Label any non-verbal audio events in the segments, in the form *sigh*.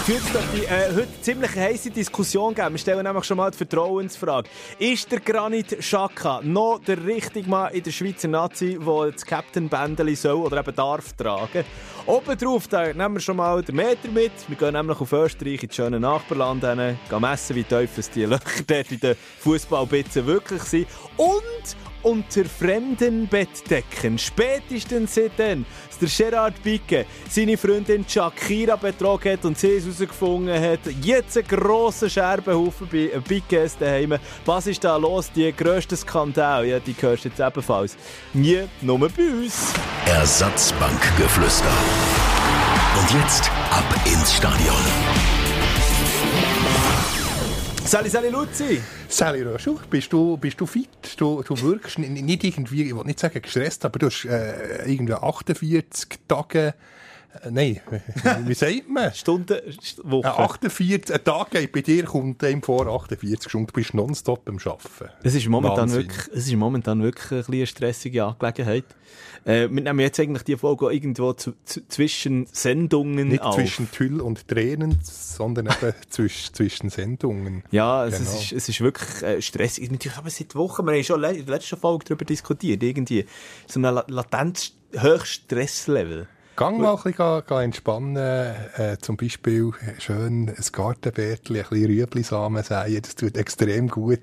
Es wird die, äh, heute ziemlich heiße Diskussion geben. Wir stellen nämlich schon mal die Vertrauensfrage. Ist der Granit Xhaka noch der richtige Mann in der Schweizer Nazi, der das Captain-Bändeli soll oder eben darf tragen? Oben drauf da nehmen wir schon mal den Meter mit. Wir gehen nämlich auf Österreich ins schöne Nachbarland hin, gehen messen, wie tief die Löcher dort in den Fußballbitzen wirklich sind. Und unter fremden Bettdecken. Spätestens seitdem, dass der Gerard Bicke seine Freundin Shakira betrogen hat und sie es herausgefunden hat, jetzt ein grosser Scherbenhaufen bei Bickes daheim. Was ist da los? Die grösste Skandal, ja, die hörst du jetzt ebenfalls. Nie, nur bei uns. Ersatzbankgeflüster. Und jetzt ab ins Stadion. Sali, Sali Luzi. Sally Röschel, bist du, bist du fit? Du, du wirkst nicht irgendwie, ich will nicht sagen gestresst, aber du hast äh, irgendwie 48 Tage, äh, nein, *laughs* wie sagt man? Stunden, Woche. Äh, 48 ein Tag bei dir kommt einem vor 48 Stunden, du bist nonstop am Arbeiten. Es ist momentan Wahnsinn. wirklich, es ist momentan wirklich ein bisschen eine stressige Angelegenheit. Äh, wir nehmen jetzt eigentlich die Folge irgendwo zu, zu, zwischen Sendungen Nicht auf. zwischen Tüll und Tränen, sondern eben *laughs* zwischen, zwischen Sendungen. Ja, es, Genau. ist, es ist wirklich äh, stressig. Natürlich haben wir seit Wochen, wir haben schon in der letzten Folge darüber diskutiert, irgendwie so ein La latent Höchststresslevel. Gang mal ein bisschen ga entspannen, äh, zum Beispiel schön ein Gartenbärtchen, ein bisschen Rüeblisamen säen, das tut extrem gut.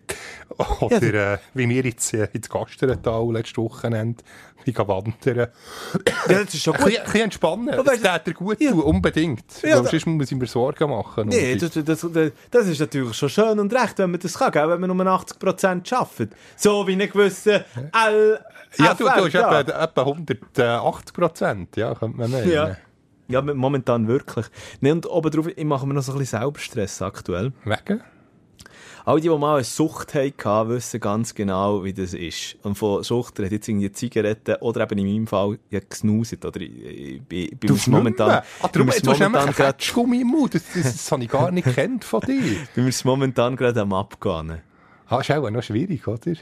*laughs* Oder äh, wie wir jetzt äh, ins Gasterntal letztes Wochenende, wie gehen wandern. Ja, das ist schon Ein gut. bisschen, ein bisschen entspannen, Aber das tät dir gut Ja. tun, unbedingt. Ja, sonst muss ich mir Sorgen machen. Nee, das, das, das, ist natürlich schon schön und recht, wenn man das kann, gell? wenn man nur 80% arbeitet. So wie ein gewisser L. ja, du, du hast ja. etwa, etwa 180 Prozent, ja, könnte man meinen. Ja. Ja, momentan wirklich. Nee, und obendrauf, ich mache mir noch so ein bisschen selber Stress aktuell. Wegen? Alle, die, die mal eine Sucht hatten, wissen ganz genau, wie das ist. Und von Sucht redet jetzt irgendwie Zigaretten oder eben in meinem Fall ja, gesnuset. Oder ich, ich, ich, ich Du muss momentan, Ah, darum, du muss hast nämlich grad, Ketschgummi im Mund, das, das, das habe ich gar nicht *laughs* kennt von dir. bin mir momentan gerade am Abgehen. Ah, ist auch noch schwierig, oder?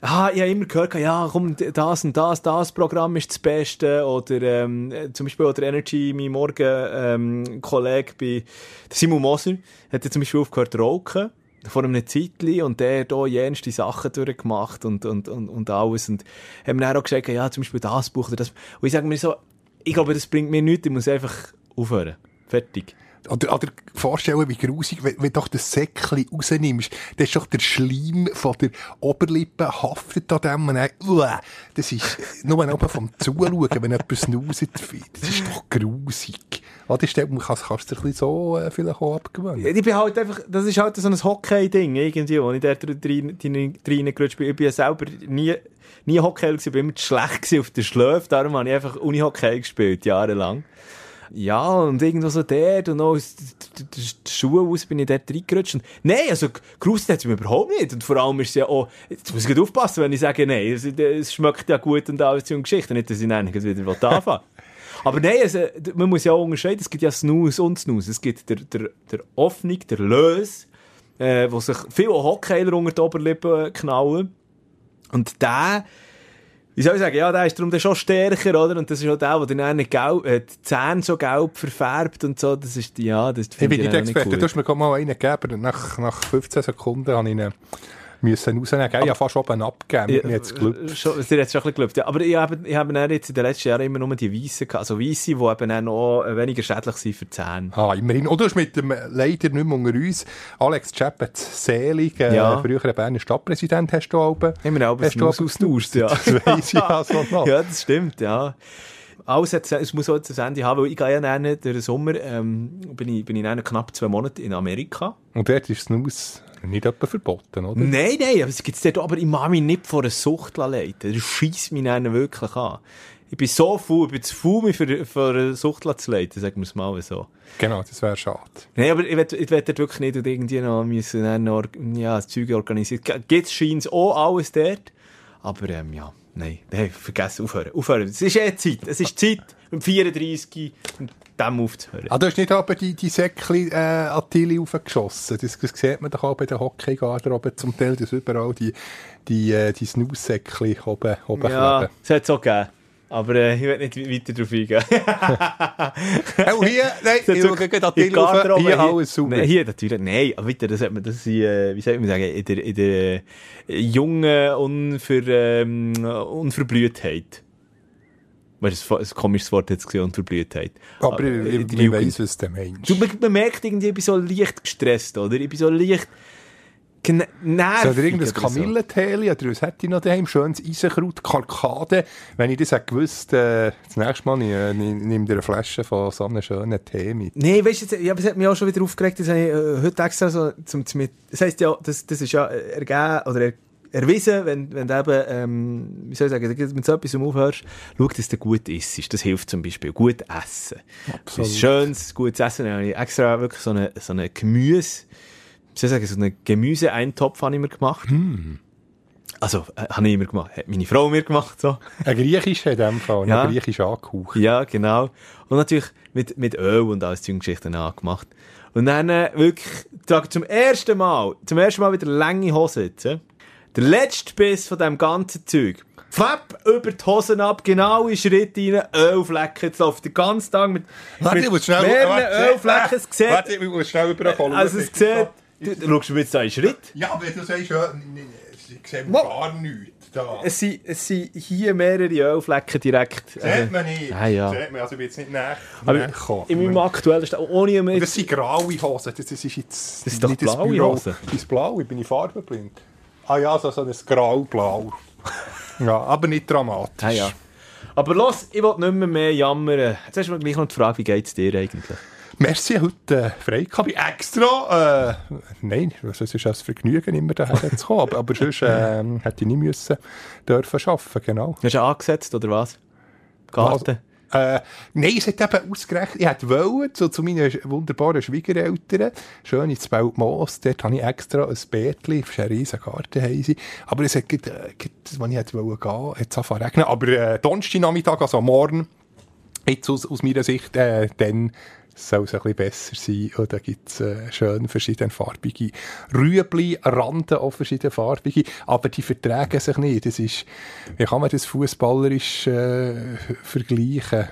Ah, ich habe immer gehört, ja, komm, das und das, das Programm ist das Beste. Oder ähm, äh, zum Beispiel oder Energy, mein Morgen ähm, bei der Simon Moser, hat ja zum Beispiel aufgehört zu rauchen. Vor einem Zeitli und der hier jenste Sachen durchgemacht und, und, und, und alles. Und haben mir dann auch gesagt, ja, zum Beispiel das Buch oder das. Und ich sage mir so, ich glaube, das bringt mir nichts, ich muss einfach aufhören. Fertig. Oder, oder vorstellen, wie grusig, wenn, wenn doch das Säckchen rausnimmst, dann ist doch der Schleim von der Oberlippe haftet an dem und dann, das ist nur noch vom Zuschauen, wenn jemand snuset, das ist doch grusig. Oder stell, kannst, kannst du dir so äh, vielleicht auch abgewöhnen? Ich bin halt einfach, das ist halt so ein Hockey-Ding, irgendwie, wo ich rein- reingerutscht bin. Ich bin ja selber nie, nie Hockey gewesen, ich bin immer zu schlecht auf der Schläfe, darum habe ich einfach Uni-Hockey gespielt, jahrelang. Ja, und irgendwo so dort und auch aus der- der der Schuhe aus bin ich dort reingerutscht. Und Nein, also gerustet hat es mir überhaupt nicht. Und vor allem ist es ja auch, jetzt muss ich aufpassen, wenn ich sage, nein, es, es schmeckt ja gut und alles und Geschichte, nicht, dass ich dann wieder anfangen. *laughs* Aber nein, also, man muss ja auch unterscheiden, es gibt ja Snooze und Snooze. Es gibt der, der, der Offnung, der Lös, äh, wo sich viele Hockeyler unter die Oberlippe knallen. Und der, wie soll ich sagen, ja, der ist darum dann schon stärker, oder? Und das ist auch der, der dann auch gelb, äh, die Zähne so gelb verfärbt und so. Das ist, ja, das Ich bin ich nicht Experte, du hast mir gerade mal einen gegeben, nach, nach 15 Sekunden habe ich ihn müssen rausnehmen. Gell? Ich habe fast oben abgegeben, Ja, mir hat es geglückt. äh, schon, es hat schon ein bisschen ja. Aber ich habe, ich habe jetzt in den letzten Jahren immer nur die Weißen gehabt. Also Weisse, die eben auch noch äh, weniger schädlich sind für die Zähne. Ah, immerhin. Und du hast mit dem, leider nicht mehr unter uns, Alex Chappet selig, äh, Ja. früherer Berner Stadtpräsident, hast du. Haben wir auch Hast du Snus aber ausgetauscht, ja. Das weiss ich also noch. *laughs* Ja, das stimmt, ja. Alles hat, es muss auch das Ende haben, weil ich gehe ja dann durch den Sommer, ähm, bin ich, bin ich dann knapp zwei Monate in Amerika. Und dort ist Snus nicht etwa verboten, oder? Nein, nein, aber es gibt's dort, auch, aber ich mag mich nicht vor einer Sucht leiten. Das schießt mich dann wirklich an. Ich bin so faul, ich bin zu faul, mich für, für eine Sucht zu leiten, sagen wir es mal so. Genau, das wäre schade. Nein, aber ich will dort wirklich nicht und irgendwie noch müssen dann noch, ja, Zeug organisieren. Gibt's scheint auch alles dort. Aber, ähm, ja. Nein, nein, vergiss, aufhören. Aufhören. Es ist eh Zeit. Es ist Zeit, um 34 und dem aufzuhören. Ah, du hast nicht aber die, die Säckchen äh, an die Tili aufgeschossen. Das, das sieht man doch auch bei den Hockeygarderoben zum Teil, dass überall die, die, äh, die Snooze-Säckchen oben, oben ja, kleben. es hat es auch gegeben. Aber äh, ich will nicht weiter darauf eingehen. *laughs* Oh, hier, nein, *laughs* Das ich schaue gerade an in die Garderobe Hier alles. Nein, hier natürlich, nein, aber weiter, das hat man, das sind, äh, wie soll man sagen, in der, in der äh, jungen Unver, ähm, Unverblühtheit. Weißt du, ein komisches Wort jetzt gesehen, Unverblühtheit. Aber Äh, ich, in ich Jugend. weiss, was du meinst. Du, man, merkt irgendwie, ich bin so leicht gestresst, oder? Ich bin so leicht nervig. Soll irgendein so. Kamillenteli oder was hätte ich noch daheim? Schönes Eisenkraut, Karkade. Wenn ich das hätte gewusst, äh, das nächste Mal ich, äh, nimm dir eine Flasche von so einem schönen Tee mit. Nee, weißt du, ja, es hat mich auch schon wieder aufgeregt, das habe ich äh, heute extra so zum, zum Das heisst ja, das, das ist ja ergeben oder er, erwiesen, wenn, wenn du eben, ähm, wie soll ich sagen, du so etwas aufhörst, schau, dass du gut isst. Das hilft zum Beispiel. Gut essen. Absolut. Ein schönes, gutes Essen. Dann habe ich extra wirklich so eine, so eine Gemüse, soll ich sagen, so einen Gemüseeintopf habe ich mir gemacht. Also, äh, habe ich immer gemacht. Hat meine Frau mir gemacht, so. Ein Griechisch in dem Fall, Ja. ein Griechisch angehaucht. Ja, genau. Und natürlich mit, mit Öl und alles Geschichten angemacht. Und dann äh, wirklich, ich zum ersten Mal, zum ersten Mal wieder lange Hose jetzt. äh. Der letzte Biss von dem ganzen Zeug. Pfapp, über die Hosen ab, genau in Schritt rein, Ölflecken. Jetzt läuft der ganze Tag mit, Warte, mit ich muss schnell... mehreren warte, Ölflecken. Es sieht, Warte, ich muss schnell überkommen. also es sieht, du, du schaust mir jetzt in Schritt. Ja, aber du sagst ja, ich sehe Mo- gar nichts. Da. Es sind, es sind hier mehrere Ölflecken direkt. Sieht man nicht. Ah, ja. Sieht man, also ich bin jetzt nicht näher. aber in meinem aktuellen Stand, ohne mir das sind graue Hosen. Das, ist jetzt Das ist doch blaue. Hosen. Das ist blau, ich bin ich farbenblind. Ah ja, so, so ein grau-blau. *laughs* ja, aber nicht dramatisch. Ah, ja. Aber los, ich will nicht mehr, mehr jammern. Jetzt hast du mir gleich noch die Frage, wie geht es dir eigentlich? Merci, heute äh, frei gehabt. Ich extra, äh, nein, es ist ein Vergnügen, immer daher zu kommen. Aber, aber sonst äh, hätte ich nicht müssen dürfen arbeiten, genau. Hast du angesetzt, oder was? Garten? Äh, nein, es hat eben ausgerechnet, ich hätte wollen, so zu meinen wunderbaren Schwiegereltern, schön ins Beltmoos, dort habe ich extra ein Beetli, das ist ein riesen Garten, haben sie. aber es hat, äh, als ich hätte wollen gehen, hat es angefangen regnen, aber äh, Donnerstagnachmittag, also morgen, jetzt aus, aus meiner Sicht, äh, dann soll es ein bisschen besser sein. Und da gibt es äh, schön verschiedenfarbige Rüebli, Randen auch verschiedenfarbige, aber die vertragen sich nicht. Das ist, wie kann man das fußballerisch äh, vergleichen?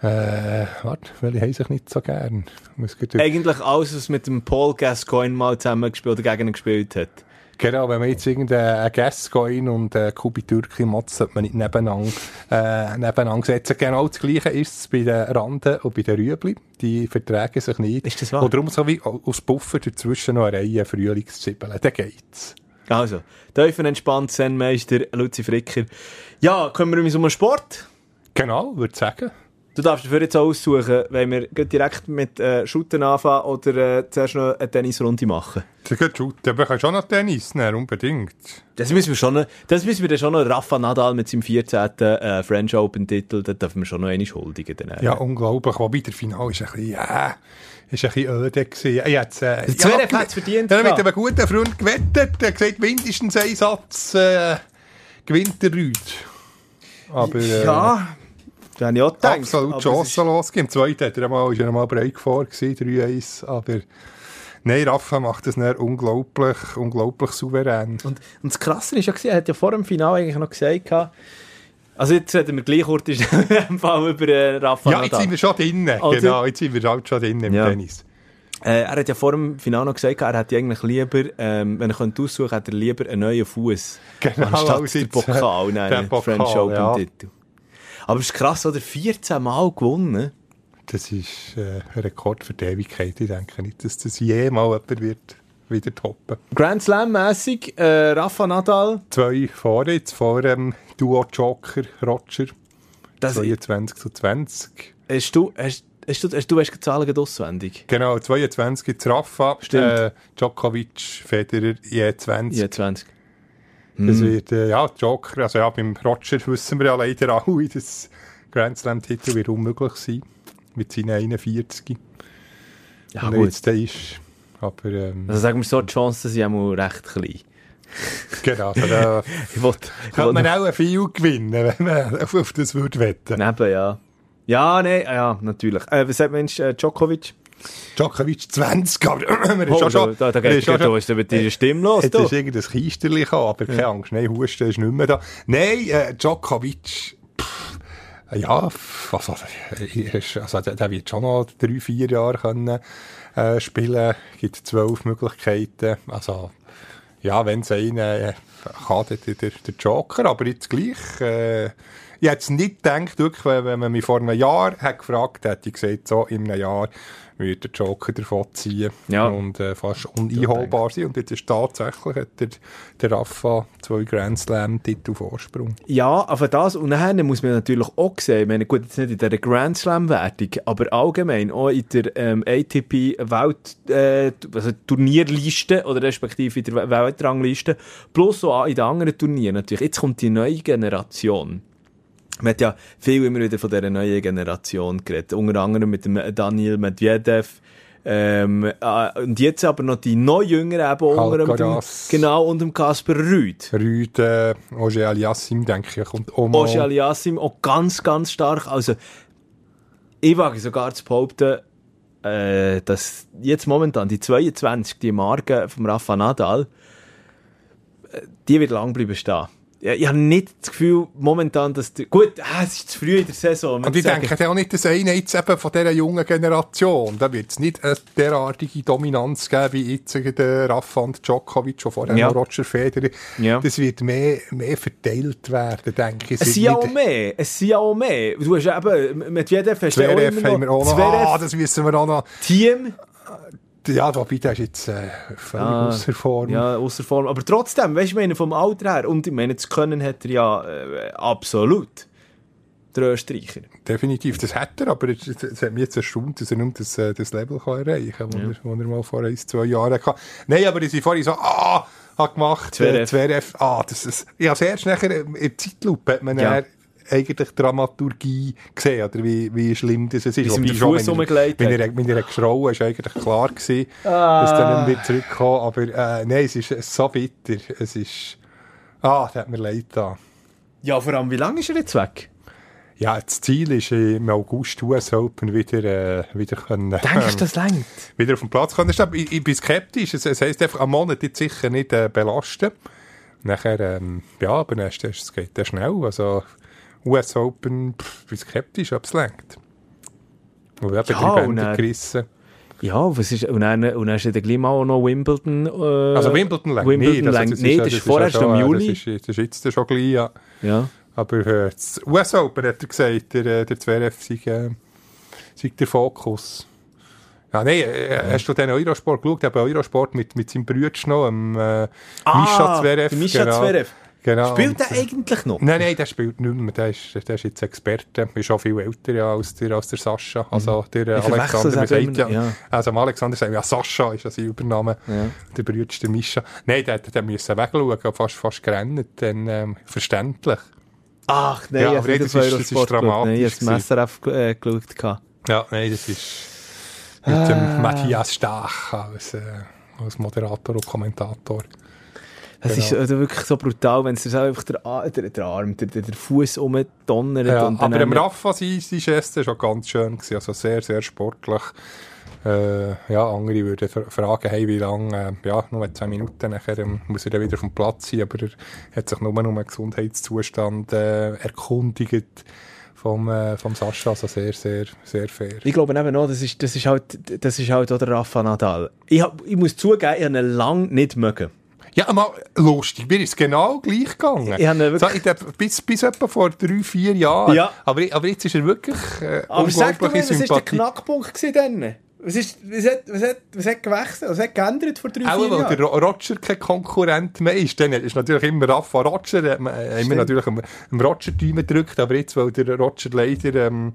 Äh, warte, welche haben sich nicht so gern? Muss Eigentlich alles, was mit dem Paul Gascoigne mal zusammengespielt oder gegen ihn gespielt hat. Genau, wenn man jetzt irgendeinen Gascoin und einen Kubi Türki macht, sollte man nicht nebeneinander, äh, nebeneinander setzen. Genau das Gleiche ist es bei den Randen und bei den Rüebli. Die vertragen sich nicht. Ist das wahr? Und darum so wie aus Puffer dazwischen noch eine Reihe Frühlingszwiebeln. Dann geht's. Also, tiefenentspannt, Zen-Meister, Luzi Fricker. Ja, können wir uns um den Sport? Genau, würde ich sagen. Du darfst dafür jetzt auch aussuchen, wenn wir direkt mit äh, Shooten anfangen oder äh, zuerst noch eine Tennisrunde machen. Das geht gut. Aber kannst auch noch Tennis nehmen, unbedingt. Das müssen wir schon noch, das müssen wir dann schon noch Rafa Nadal mit seinem 14. Äh, French Open Titel, das dürfen wir schon noch einmal huldigen. Dann, äh. Ja, unglaublich. Wobei der Final ist ein bisschen, ja, ist ein bisschen öde gewesen. Ich hätte, äh, Der Zverev hat's verdient Ja, mit gehabt. einem guten Freund gewettet. Er hat gesagt, mindestens ein Satz äh, gewinnt der Rüd. Aber äh, ja, da habe ich auch gedacht. absolut chancenlos. Im zweiten hat er einmal, ist er einmal breit vor gewesen, 3-1. Aber nein, Rafa macht das dann unglaublich, unglaublich souverän. Und, und das Krasse ist ja, er hat ja vor dem Finale eigentlich noch gesagt, also jetzt reden wir gleich kurz *laughs* dem Fall über äh, Rafa Ja, jetzt Nadal. sind wir schon drinnen. Also- genau, jetzt sind wir halt schon drinnen im Ja. Tennis. Äh, er hat ja vor dem Finale noch gesagt, er hätte eigentlich lieber, ähm, wenn er könnte aussuchen, hätte er lieber einen neuen Fuß Genau, anstatt als der jetzt, Pokal, nein, den Pokal, French Open ja. Titel. Aber es ist krass, oder? 14 Mal gewonnen. Das ist äh, ein Rekord für die Ewigkeit. Ich denke nicht, dass das jemals jemand wird wieder toppen. Grand Slam-mässig, äh, Rafa Nadal, Zwei vor jetzt, vor dem Duo Joker Roger. das, 22 zu 20. hast du, hast, hast du, hast du weißt die Zahlen auswendig? Genau, 22 gibt Rafa. Stimmt. Äh, Djokovic, Federer, je 20. Ja, 20. Das wird, äh, ja, Joker, also ja, beim Roger *laughs* wissen wir ja leider auch, wie das Grand Slam-Titel wird unmöglich sein. Mit seinen 41. Ja, Und er gut. jetzt der ist. Aber, ähm, Also sagen wir so, die Chancen sind auch mal recht klein. Genau, also da *laughs* Ich ich könnte man auch viel gewinnen, *laughs* wenn man auf, das würde wetten. neben, ja. Ja, nee, ja, natürlich. Äh, was sagt Mensch, äh, Djokovic? Djokovic 20, aber *clears throat* ist Oh, schon schon... da, da geht ist schon du ist mit deiner Stimme los, Jetzt ist irgendein gekommen, aber keine Angst, nein, Husten ist nicht mehr da. Nein, äh, Djokovic, pff, ja, also, ist- also, der, wird schon noch drei, vier Jahre können, äh, spielen. gibt zwölf Möglichkeiten. Also, ja, wenn es einen äh, kann, der, der, der Joker, aber jetzt gleich, äh, ich hätte es nicht gedacht, wirklich, wenn man mich vor einem Jahr hat gefragt hätte, ich gesagt, so in einem Jahr würde der Joker davon ziehen Ja. und äh, fast uneinholbar sein. Und jetzt ist tatsächlich hat der, der Rafa zwei Grand Slam-Titel Vorsprung. Ja, aber das, und dann muss man natürlich auch sehen, ich meine, gut, jetzt nicht in der Grand Slam-Wertung, aber allgemein auch in der ähm, ATP-Welt, äh, also Turnierliste, oder respektive in der We- Weltrangliste, plus auch in den anderen Turnieren natürlich. Jetzt kommt die neue Generation. Man hat ja viel immer wieder von dieser neuen Generation geredet, unter anderem mit dem Daniel Medvedev, ähm, äh, und jetzt aber noch die noch jüngeren, eben unter dem, genau, und dem Kasper Rüd. Rüd, äh, Oje Aliassim, denke ich, auch mal. Oshel Yassim auch ganz, ganz stark. Also, ich wage sogar zu behaupten, äh, dass jetzt momentan die 22, die Marke vom Rafa Nadal, äh, die wird lang bleiben stehen. Ja, ich habe nicht das Gefühl, momentan, dass die, gut, ah, es ist zu früh in der Saison. Und ich sagen- denke auch nicht, dass einer jetzt eben von dieser jungen Generation, da wird es nicht eine derartige Dominanz geben, wie jetzt der Rafa und Djokovic, schon vorher Ja. Roger Federer. Ja. Das wird mehr, mehr verteilt werden, denke ich. Es sind ja auch mehr. Es sind ja auch mehr. Du hast eben, mit du ja auch Zverev immer haben wir auch noch. Ah, das wissen wir auch noch. Team. Ja, wobei, der ist jetzt äh, völlig Ah, außer Form. Ja, außer Form. Aber trotzdem, weißt du, ich meine, vom Alter her, und ich meine, das Können hat er ja äh, absolut. Der Österreicher. Definitiv, das hat er, aber es, hat mich jetzt erstaunt, dass er nur das, äh, das Level kann erreichen kann, das er, wo er mal vor ein, zwei Jahren hatte. Nein, aber ich vorhin so, ah, hat gemacht, Zverev. äh, Zverev, ah, das ist, ja, das erst nachher äh, in der Zeitlupe hat man Ja. dann eigentlich Dramaturgie gesehen, oder wie, wie schlimm das ist. Wie sie schon, Fuss wenn er- Wenn er, geschrauen ist eigentlich klar gewesen, dass er nicht mehr zurückkommt, aber äh, nein, es ist, so bitter, es ist, ah, das hat mir leid da. Ja, vor allem, wie lange ist er jetzt weg? Ja, das Ziel ist im August US Open wieder, äh, wieder können, Denkst du, das längt? wieder auf den Platz können. Ich, ich bin skeptisch. Es, es heisst einfach, am Monat jetzt sicher nicht äh, belasten. Nachher, ähm, ja, aber dann es geht dann schnell. Also, US Open, pff, ich bin skeptisch, ob es längt. Und eben Ja, drei und Bänder gerissen. Ja, was ist, und dann, und dann ist ja gleich mal auch noch Wimbledon. Äh, Also Wimbledon längt Wimbledon nicht. Also, längt das ja- das ist ja vorher schon, im äh, Juli. Das ist, das ist jetzt schon gleich, ja. Ja. Aber äh, das US Open hat er gesagt, der, äh, der Zverev sei, äh, sei der Fokus. Ja, nein, äh, hast du den Eurosport geschaut? Eben Eurosport mit, mit seinem Bruder noch, dem äh, Mischa Zverev. Mischa genau. Zverev. Genau. Spielt der eigentlich noch? Nein, nein, der spielt nicht mehr. Der ist, der ist jetzt Experte. Ist auch viel älter ja, als, der, als der Sascha. Also der äh, Ich Alexander, sagt ja, ja. Also Alexander wir, ja, Sascha ist ja sein Übername. Ja. Der ist der Mischa. Nein, der, der müssen wegschauen, fast, fast gerannt. Dann, ähm, verständlich. Ach, nein, Ja, aber das ist- das ist geschaut. Nein, ich dramatisch habe das SRF äh, geschaut. gehabt. Ja, nein, das ist mit Ah. dem Matthias Stach als, äh, als Moderator und Kommentator. Es Genau. ist also wirklich so brutal, wenn es dir einfach der, der, der Arm, der, der, der Fuß umdonnert. Ja, und aber im haben- Rafa, sein Geste schon ganz schön. Gewesen. Also sehr, sehr sportlich. Äh, ja, andere würden fra- fragen, hey, wie lange, äh, ja, nur 10 Minuten, nachher ähm, muss er dann wieder vom Platz sein, aber er hat sich nur um den Gesundheitszustand äh, erkundigt vom, äh, vom Sascha, also sehr, sehr, sehr fair. Ich glaube eben auch, das ist, das ist halt, das ist halt auch der Rafa Nadal. Ich, hab, ich muss zugeben, ich habe ihn lange nicht mögen. Ja, mal lustig, mir ist es genau gleich gegangen. Ich habe so, ich glaub, bis, bis etwa vor drei, vier Jahren. Ja. Aber, aber jetzt ist er wirklich äh, Aber sag doch mir, was war der. Knackpunkt gewesen dann? Was, ist, was, hat, was, hat, was hat gewechselt? Was hat geändert vor drei, Auch vier weil Jahren? der Ro- Roger kein Konkurrent mehr ist. Dann ist natürlich immer Rafa Roger, man, äh, immer natürlich im Roger-Team gedrückt, aber jetzt, weil der Roger leider ähm,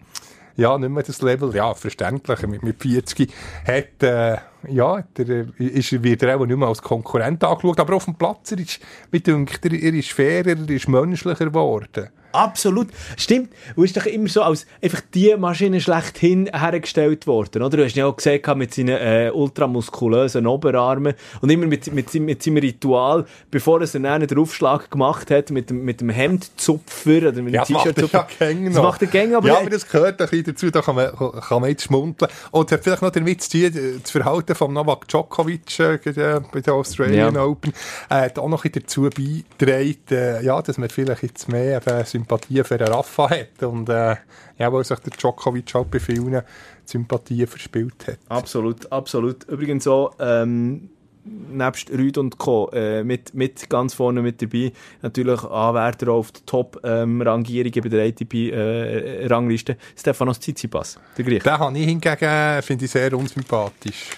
ja, nicht mehr das Level, ja, verständlich, mit, mit 40 hat, äh, ja, hat er, äh, ist, wird er auch nicht mehr als Konkurrent angeschaut, aber auf dem Platz, er ist, mir dünkt, er, er ist fairer, er ist menschlicher geworden. Absolut. Stimmt. Du bist doch immer so als einfach die Maschine schlechthin hergestellt worden, oder? Du hast ja auch gesehen mit seinen äh, ultramuskulösen Oberarmen und immer mit, mit, mit seinem Ritual, bevor er einen Aufschlag gemacht hat, mit dem, mit dem Hemdzupfer oder mit dem Ja, er T-Shirt-Zupfer. ja Das macht er gäng, aber ja, aber das gehört ein bisschen dazu, da kann man, kann man jetzt schmunzeln. Und es hat vielleicht noch damit zu tun, das Verhalten von Novak Djokovic äh, bei der- bei der Australian Ja. Open äh, hat auch noch ein bisschen dazu beigetragen, äh, ja, dass man vielleicht jetzt mehr eben Sympathie für den Rafa hat. Und äh, ja, weil sich der Djokovic halt bei vielen Sympathien verspielt hat. Absolut, absolut. Übrigens auch, ähm, nebst Rüd und Co. Äh, mit, mit ganz vorne mit dabei. Natürlich Anwärter auf die Top-Rangierungen bei der ATP-Rangliste. Stefanos Tsitsipas, der Griech. Den habe ich hingegen, finde ich, sehr unsympathisch.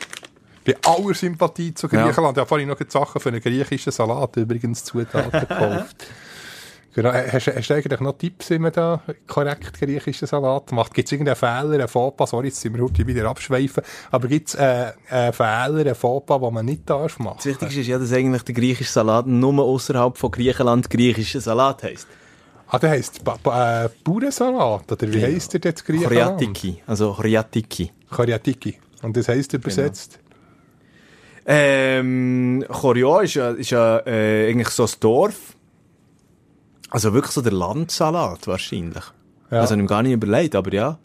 Bei aller Sympathie zu Ja. Griechenland. Ich habe vorhin noch die Sachen für einen griechischen Salat übrigens Zutaten gekauft. *laughs* Genau. Hast, hast du eigentlich noch Tipps, wie man da korrekt griechischen Salat macht? Gibt es irgendeinen Fehler, einen Fauxpas? Sorry, jetzt sind wir heute wieder abschweifen. Aber gibt es äh, einen Fehler, einen Fauxpas, den man nicht darf machen? Das Wichtigste ist ja, dass eigentlich der griechische Salat nur außerhalb von Griechenland griechischer Salat heisst. Ah, der heisst ba ba äh, Bauernsalat, oder wie heisst der jetzt Griechenland? Choriatiki, also Choriatiki. Choriatiki. Und das heisst übersetzt? Ähm, Chorio ist ja, ist ja äh, eigentlich so ein Dorf. Also wirklich so der Landsalat wahrscheinlich. Ja. Also, ich habe mir gar nicht überlegt, aber ja.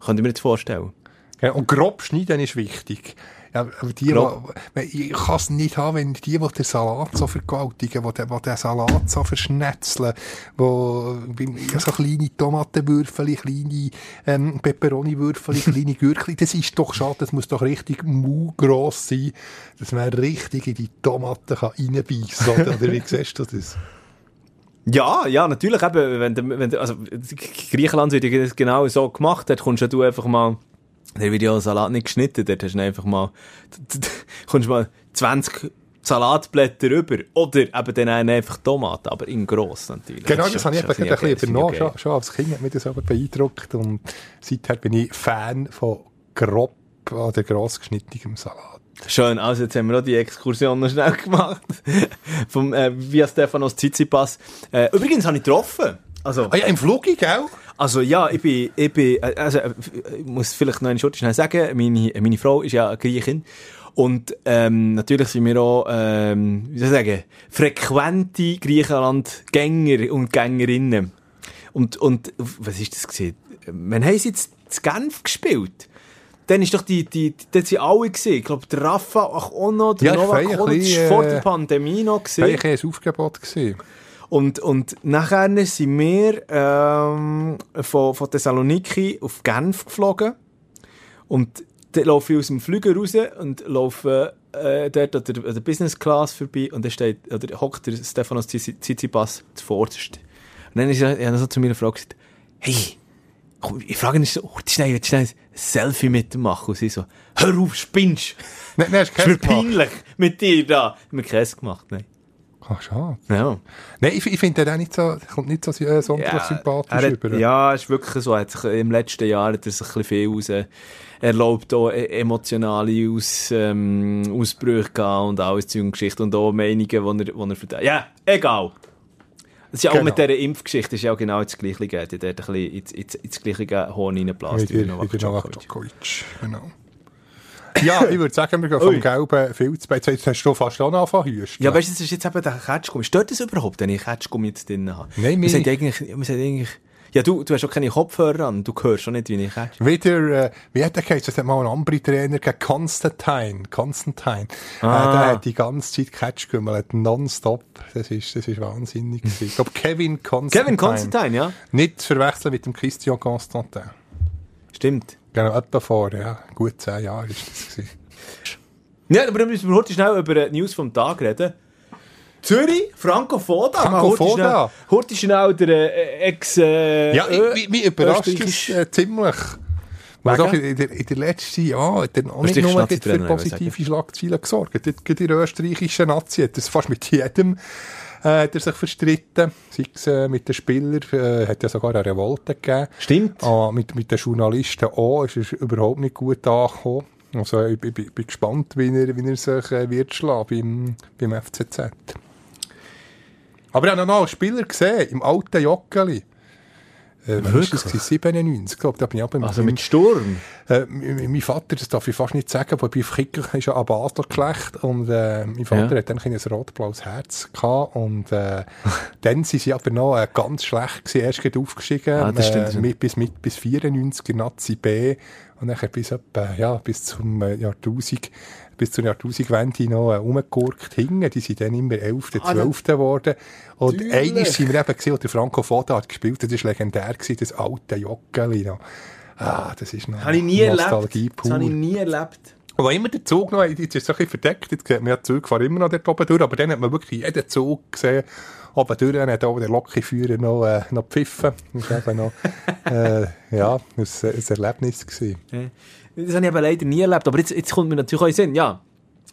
Könnte ich mir jetzt vorstellen. Ja, und grob schneiden ist wichtig. Ja, aber die, Grob. wo, ich kann es nicht haben, wenn die, die den Salat so vergewaltigen, die, die den Salat so verschnetzeln, wo ja, so kleine Tomatenwürfel, kleine ähm, Peperoni-Würfel, kleine Gürkli, das ist doch schade, das muss doch richtig maugross sein, dass man richtig in die Tomaten kann reinbeissen kann. Oder wie siehst du das? Ja, ja, natürlich eben, wenn wenn also, Griechenland wird ja genau so gemacht, dort kommst du einfach mal, der wird ja Salat nicht geschnitten, dort hast du einfach mal, kommst mal 20 Salatblätter rüber, oder eben dann einfach Tomaten, aber in gross natürlich. Genau, das ja- habe ich gerade ein bisschen übernommen. das Schon, schon als Kind hat mich das aber beeindruckt und seither bin ich Fan von grob oder gross geschnittenem Salat. Schön, also jetzt haben wir auch die Exkursion noch schnell *laughs* gemacht. Vom, äh, via Stefanos Tsitsipas. Äh, übrigens habe ich getroffen. Also, Ah ja, im Flug, gell? Also ja, ich bin, ich bin, äh, also äh, ich muss vielleicht noch eine Schurte schnell sagen, meine, meine Frau ist ja Griechin und ähm, natürlich sind wir auch, ähm, wie soll ich sagen, frequente Griechenland-Gänger und Gängerinnen. Und, und was ist das gewesen? Wann haben sie jetzt zu Genf gespielt? Dann ist doch die, die, die dort sind alle gewesen. Ich glaube, der Rafa ach, auch noch, der Ja, Novak auch noch, das bisschen, war vor äh, der Pandemie noch gewesen. Das war ein Aufgebot. Gewesen. Und, und nachher sind wir ähm, von, von Thessaloniki auf Genf geflogen. Und dann laufe ich aus dem Flüger raus und laufe äh, dort an der, an der Business Class vorbei und da steht, oder hockt der Stefanos Tsitsipas zuvorderst. Und dann ist er, hat so zu Frau gesagt, hey, ich frage ihn so, oh, schnell, schnell ein Selfie mit machen. Und sie so, hör auf, spinnst! Nein, nein, hast Es du gemacht. peinlich mit dir da. Haben wir Käse gemacht, nein. Ah, schade. Ja. Nein, ich, ich finde den auch nicht so, kommt nicht so äh, sonderlich sympathisch er hat, rüber. Ja, ist wirklich so. Hat sich, Im letzten Jahr hat er sich ein bisschen viel raus, erlaubt, auch e- emotionale Aus, ähm, Ausbrüche und alles Geschichte und auch Meinungen, die er, die er verteilt. Ja, egal. Das ist ja auch Genau. mit dieser Impfgeschichte ist ja auch genau das Gleiche gegeben. Die hat ein bisschen ins, ins, ins gleiche Horn reingeblasen. Wie Novak Djokovic. Genau. ja, ich würde sagen, wir gehen vom Ui. Gelben viel zu Jetzt jetzt hast du fast auch angefangen hüsten. Ja, weißt du, das ist jetzt eben der Ketschgummi. Stört das überhaupt, wenn ich Ketschgummi jetzt drin habe? Nein, wir mir- sind eigentlich, wir sind eigentlich, ja, du, du hast auch keine Kopfhörer an. Du hörst schon nicht, wie ich Ketschgummi. Wieder, äh, wie hat der geheißen? Es hat mal einen anderen Trainer gegeben, Constantine. Constantine. Ah. Äh, der hat die ganze Zeit Catch geümmelt, nonstop. Das ist, das ist wahnsinnig. Ich glaube, Kevin Constantine. Kevin Constantine, ja? Nicht zu verwechseln mit dem Christian Constantin. Stimmt. Genau, etwa vor, ja, gut zehn Jahre ist das gewesen. Ja, aber dann müssen wir heute schnell über die News vom Tag reden. Zürich, Franco Foda. Franco heute Foda. Schnell, heute schnell der äh, Ex... Äh, Ja, ich, mich überrascht es äh, ziemlich. Weil doch in, der, in der letzten Jahr hat er auch nicht Österreichische nur für ich positive Schlagzeilen gesorgt. Gerade gerade in der österreichischen Nazi hat das fast mit jedem äh, hat er sich verstritten. Sei es äh, mit den Spielern, äh, hat ja sogar eine Revolte gegeben. Stimmt. Ah, mit, mit den Journalisten auch ist er überhaupt nicht gut angekommen. Also ich, bin- bin bin gespannt, wie er, wie er sich äh, wird schlagen beim, beim FCZ. Aber ich habe noch einen Spieler gesehen, im alten Joggeli. Äh, Wirklich? das? gewesen? 97, glaube Da bin ich aber Also mit Sturm. äh, mein Vater, das darf ich fast nicht sagen, aber bei Kicker ist ja an Basler geschlecht und äh, mein Vater Ja. hat dann ein ein rot-blaues Herz gehabt und äh, *laughs* dann sind sie aber noch äh, ganz schlecht gewesen, erst gerade aufgestiegen, Ah, das stimmt. äh, mit, bis, mit, bis 94 Nazi B und dann bis, etwa, ja, bis zum äh, Jahrtausend bis zur Jahrtausendwende noch äh, rumgegurkt hingen. Die sind dann immer 11., Ah, 12. geworden. Und einmal sind wir eben gesehen, der Franco Foda hat gespielt. Das war legendär, gewesen, das alte Joggeli noch. Ah, das ist noch Habe ich nie erlebt. Nostalgie Das pur. habe ich nie erlebt. Und immer der Zug noch, jetzt ist es ein bisschen verdeckt, jetzt sieht man ja, die Züge fahren immer noch dort oben durch, aber dann hat man wirklich jeden Zug gesehen, oben durch, dann hat auch der Lokführer noch, äh, noch gepfiffen. Das war eben noch, *laughs* äh, ja, ein, ein Erlebnis gewesen. Das habe ich aber leider nie erlebt. Aber jetzt, jetzt kommt mir natürlich auch in Sinn, ja,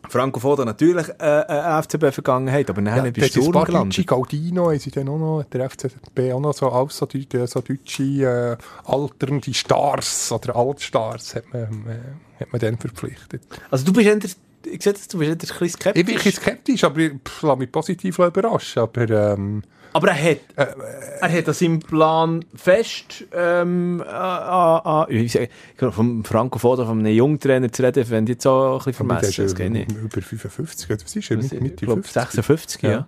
Franco Foda natürlich äh, eine FCB-Vergangenheit, aber nachher Ja, bist du paar gelandet. Gaudino, haben sie dann auch noch, der FCB auch noch so, alles so, so deutsche, äh, alternde Stars oder Altstars hat man, äh, hat man dann verpflichtet. Also du bist eher, ich sehe das, du bist eher ein bisschen Ich skeptisch. bin ein bisschen skeptisch, aber ich pff, lasse mich positiv überraschen, aber, ähm, Aber er hat, Äh, er hat an seinem Plan fest, ähm, äh, äh, äh, ich vom Franco Foda, von einem Jungtrainer zu reden, wenn jetzt auch ein bisschen vermessen, ist über 55, oder was ist er? Mit, Ich Mitte glaube 50. 56, ja. Ja.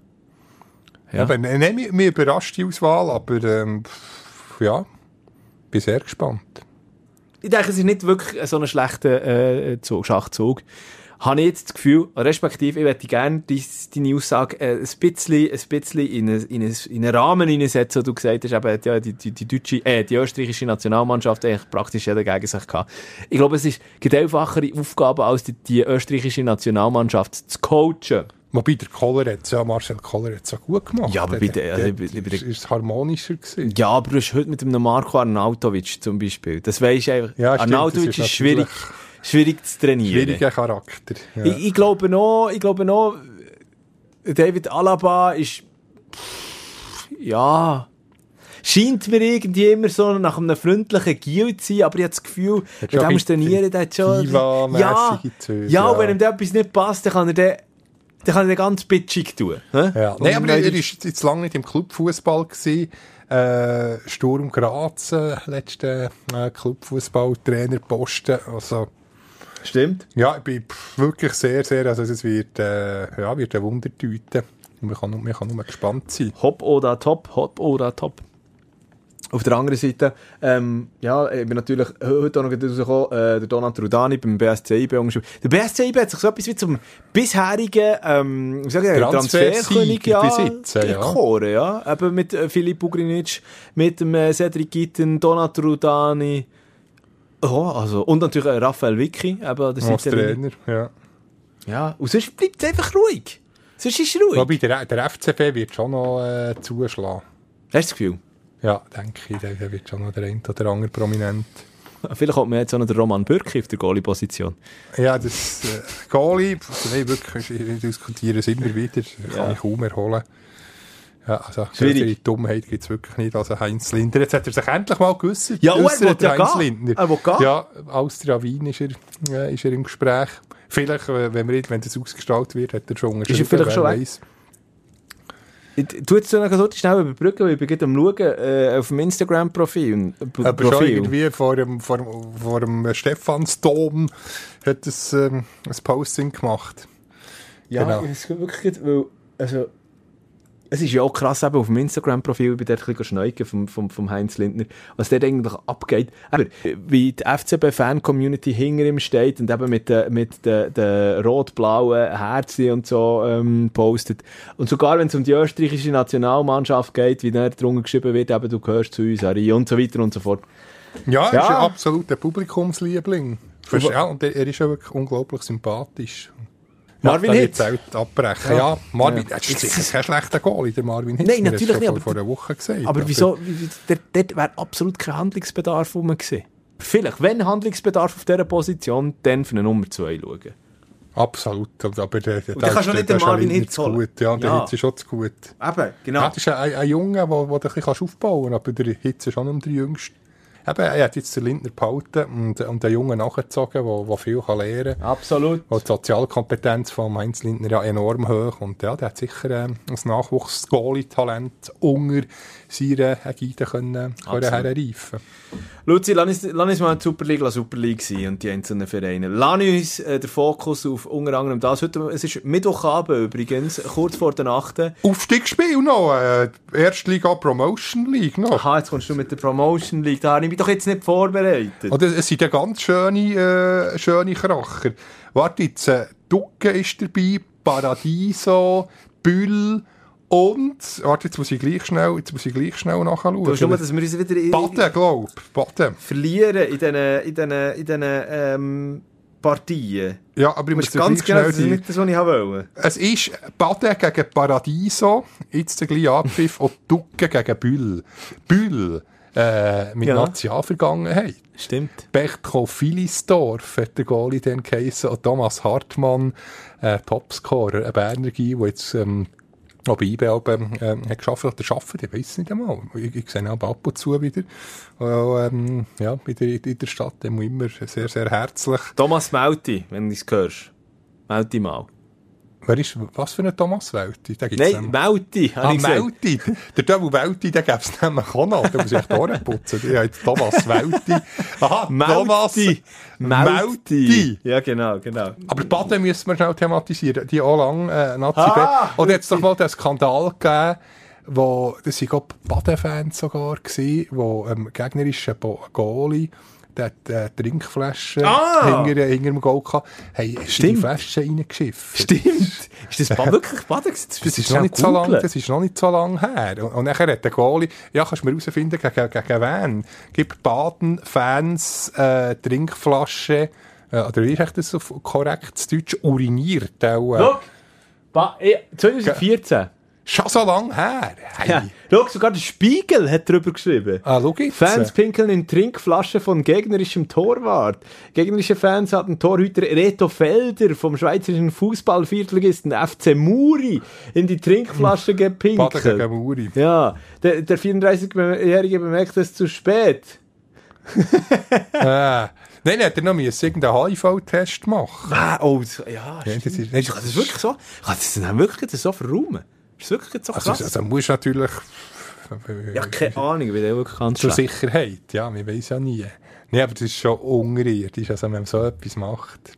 Ja. Aber nein, nein, mich, mich überrascht die Auswahl, aber ähm, ja, bin sehr gespannt. Ich denke, es ist nicht wirklich so ein schlechter äh, Zug, Schachzug. Habe ich jetzt das Gefühl, respektive, ich möchte gerne deine, Aussage äh, ein bisschen, ein bisschen in, einen, in, einen, in einen Rahmen hineinsetzen, wo du gesagt hast, eben, ja, die, die, die, deutsche, äh, die österreichische Nationalmannschaft eigentlich praktisch jeder gegen sich gehabt. Ich glaube, es ist gibt einfachere Aufgabe, als die, die österreichische Nationalmannschaft zu coachen. Wobei der Koller hat ja, Marcel Koller hat es ja gut gemacht. Ja, aber bei der- also ist harmonischer gewesen. Ja, aber du hast heute mit einem Marco Arnautovic zum Beispiel. Das weisst du einfach. Ja, stimmt, Arnautovic ist, ist schwierig, schwierig zu trainieren. Schwieriger Charakter. Ja. Ich, ich glaube noch, ich glaube noch, David Alaba ist, ja, scheint mir irgendwie immer so nach einem freundlichen Giel zu sein, aber ich habe das Gefühl, Hat wenn schon er muss ein bisschen trainieren, der hat schon, ja, Züge, ja, ja. und wenn ihm da etwas nicht passt, dann kann er den, dann kann er den ganz bitchig tun. Ja. Nein, aber er ist jetzt lange nicht im Clubfußball. Äh, Sturm Graz, äh, letzter äh, Clubfußball-Trainerposten. Also, Stimmt. ja, ich bin wirklich sehr, sehr, also es wird, äh, ja, wird eine Wundertüte. Man kann, nur- man kann nur gespannt sein. Hopp oder top, hopp oder top. Auf der anderen Seite, ähm, ja, ich bin natürlich heute auch noch rausgekommen, äh, der Donat Rudani beim BSCIB umgeschrieben. Der BSCIB hat sich so etwas wie zum bisherigen, ähm, wie sag ich, Transferkönig, ja, besitzen, ja. ja. Eben mit äh, Filip Ugrinic, mit dem äh, Cedric Gitten, Donat Rudani, oh, also, und natürlich Raphael Vicky, eben der Als. Trainer, ja. Ja, und sonst bleibt es einfach ruhig. Sonst ist es ruhig. Wobei der, der FCB wird schon noch äh, zuschlagen. Hast du das Gefühl? Ja, denke ich, der, der wird schon noch der ein oder andere prominent. *laughs* Vielleicht kommt mir jetzt auch noch der Roman Bürki auf der Goalie-Position. Ja, das äh, Goalie, *laughs* nein, wirklich, wir diskutieren es immer wieder, das kann Ja. ich kaum erholen. Ja, also, Schwierig. größere Dummheit gibt es wirklich nicht als ein Heinz Lindner. Jetzt hat er sich endlich mal geäussert. Ja, und er will ja Heinz gehen. Lindner. Er will gehen. Ja, Austria Wien ist er, äh, ist er im Gespräch. Vielleicht, äh, wenn, wir, wenn das ausgestrahlt wird, hat er schon Ist er vielleicht schon weiss. Ich tu jetzt noch so schnell überbrücken, weil ich bin gerade am Schauen äh, auf dem Instagram-Profil. Aber schon Profil. irgendwie vor dem, vor dem, vor dem Stephansdom hat es ähm, ein Posting gemacht. Ja, genau. es ist wirklich, gut, weil, also, es ist ja auch krass, eben auf dem Instagram-Profil, bin dort ein bisschen schneuken vom, vom, vom Heinz Lindner, was dort eigentlich abgeht. Aber wie die FCB-Fan-Community hinter ihm steht und eben mit den mit den, den rot-blauen Herzen und so ähm, postet. Und sogar wenn es um die österreichische Nationalmannschaft geht, wie dann drunter geschrieben wird, eben, du gehörst zu uns, Harry, und so weiter und so fort. Ja, er Ja. ist ein absoluter Publikumsliebling. Ja, und er ist auch wirklich unglaublich sympathisch. Marvin ja, Hitz. Abbrechen. Ja, Marvin, Ja. das ist sicher kein schlechter Goalie, der Marvin Hitz. Nein, natürlich schon nicht, Vor, aber- vor einer Woche gesagt. Aber wieso? wie- wie- Dort, wäre absolut kein Handlungsbedarf rum gewesen. Vielleicht, wenn Handlungsbedarf auf dieser Position, dann für eine Nummer 2 schauen. Absolut. Aber der, der, Und kannst du nicht den Marvin Hitz holen. gut. Ja, der Ja. Hitz ist schon zu gut. Eben, genau. Ja, das ist ein, ein, Junge, der, der du ein bisschen aufbauen kannst, aber der Hitz ist auch nicht mehr der Jüngste. Eben, er hat jetzt den Lindner behalten und, und den Jungen nachgezogen, der, der viel kann lernen kann. Absolut. Wo die Sozialkompetenz von Heinz Lindner ja enorm hoch und ja, der hat sicher äh, ein Nachwuchs-Goalie-Talent unter seiner Ägide können, können herreifen Luzi, lass uns, lass uns mal die Super League Super League sein und die einzelnen Vereine. Lass uns äh, den Fokus auf unter anderem das. Heute, es ist Mittwochabend übrigens, kurz vor der Nacht. Aufstiegsspiel noch, äh, Erstliga Promotion League noch. Aha, jetzt kommst du mit der Promotion League, da habe ich mich doch jetzt nicht vorbereitet. Oder es sind ja ganz schöne, äh, schöne Kracher. Warte jetzt, äh, Ducke ist dabei, Paradiso, Büll, und, warte, jetzt muss ich gleich schnell, jetzt muss ich gleich schnell nachschauen. Du nur, dass wir uns wieder in, Baden, glaub, Baden. verlieren in diesen, in diesen, in diesen, ähm, Partien. Ja, aber ich muss ganz genau, das ist nicht das, was ich wollte. Es ist Baden gegen Paradiso, jetzt der gleiche Abpfiff, und Ducke gegen Büll. Büll, äh, mit Ja. Nationalvergangenheit. Stimmt. Bechtko Filisdorf hat der Goalie dann geheissen, und Thomas Hartmann, äh, Topscorer, ein Berner Guy, der jetzt, ähm, auch bei IBE ähm, hat geschafft oder schafft, ich weiss nicht einmal. Ich, ich sehe ihn ab und zu wieder. Auch, ähm, ja, wieder in, in der Stadt, immer immer sehr, sehr herzlich. Thomas Melti, wenn du es hörst. Melti mal. Wer ist, was für ein Thomas Welti? Den gibt's Nein. Melti, habe Ah, ich. Melti. Der Double Welti, den gäbe es nämlich auch noch. Da muss ich echt putzen. Ich heiße Thomas Welti. Aha, Thomas Melti. Melti. Ja, genau, genau. Aber Baden müssen wir schnell thematisieren. Die auch lang äh, Nazi Ah, Und jetzt doch mal den Skandal gegeben, wo, das waren Baden-Fans sogar gewesen, wo ähm, gegnerische Bo- Goalie, der hat äh, Trinkflaschen Ah! hinter, hinter dem gehabt, haben die Stimmt. Flaschen reingeschifft. Stimmt. *laughs* Ist das ba wirklich Baden? gewesen? Das ist, noch nicht so lang, das ist noch nicht so lang her. Und, und nachher hat der Goalie, ja, kannst du mir herausfinden, gegen, gegen wen? Gibt Baden-Fans äh, Trinkflaschen, äh, oder wie ist echt das auf korrektes Deutsch, uriniert auch. Äh, Schau, ba eh, 2014. Schon so lang her. Hey. Ja. Schau, sogar der Spiegel hat darüber geschrieben. Ah, schau jetzt. Fans pinkeln in Trinkflasche von gegnerischem Torwart. Gegnerische Fans hatten Torhüter Reto Felder vom schweizerischen Fußballviertligisten FC Muri in die Trinkflasche Baden gepinkelt. gegen Muri. Ja, der, der 34-Jährige bemerkt es zu spät. *laughs* äh, nein, hat er noch müssen irgendeinen HIV-Test machen. Ah, oh, ja, Ja, stimmt. das ist- das wirklich so? Kann das dann wirklich so verräumen? Ist das wirklich so Also, krass? also musst du natürlich... ja, keine Ahnung, wie der wirklich ganz Zur. Sicherheit, ja, man weiß ja nie. Nee, aber das ist schon unterirdisch, also wenn man so etwas macht.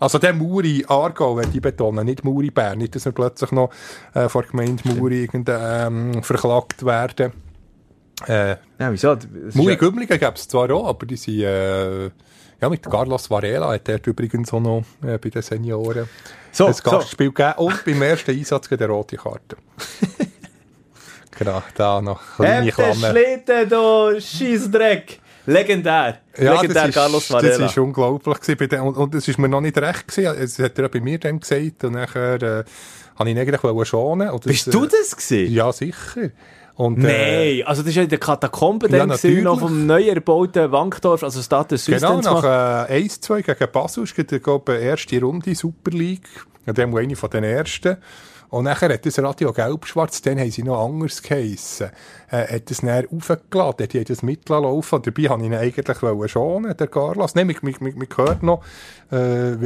Also der Muri Aargau, wenn die betonen, nicht Muri Bern, nicht, dass wir plötzlich noch äh, vor der Gemeinde Muri ähm, verklagt werden. Äh, Ja, wieso? Muri Gümligen gäbe es zwar auch, aber die sind, äh, ja, mit Carlos Varela hat er übrigens auch noch äh, bei den Senioren So, so. Gastspiel gegeben und beim ersten Einsatz gegen die rote Karte. *laughs* genau, da noch kleine Klammer. Schlitten, du Scheissdreck! Legendär. Legendär Carlos Varela. Das ist unglaublich gewesen. Und, es ist mir noch nicht recht gewesen. Es hat er bei mir dann gesagt. Und nachher, äh, habe ich ihn eigentlich schonen. Und das, Bist du äh, das gewesen? Ja, sicher. Und, Nein, also das ist ja in der Katakombe Ja, dann noch vom neu erbauten Wankdorf, also Status Süß Genau, nach äh, 1-2 gegen Basel gerade, glaube ich, erste Runde Super League. Dem war eine von den ersten. Und nachher hat das Radio Gelb-Schwarz, dann haben sie noch anders geheissen, äh, hat das näher aufgeladen, die haben das mitlaufen. Dabei habe ich ihn eigentlich wollen schonen, der Carlos. Nein, man, man, man, man hört noch, äh,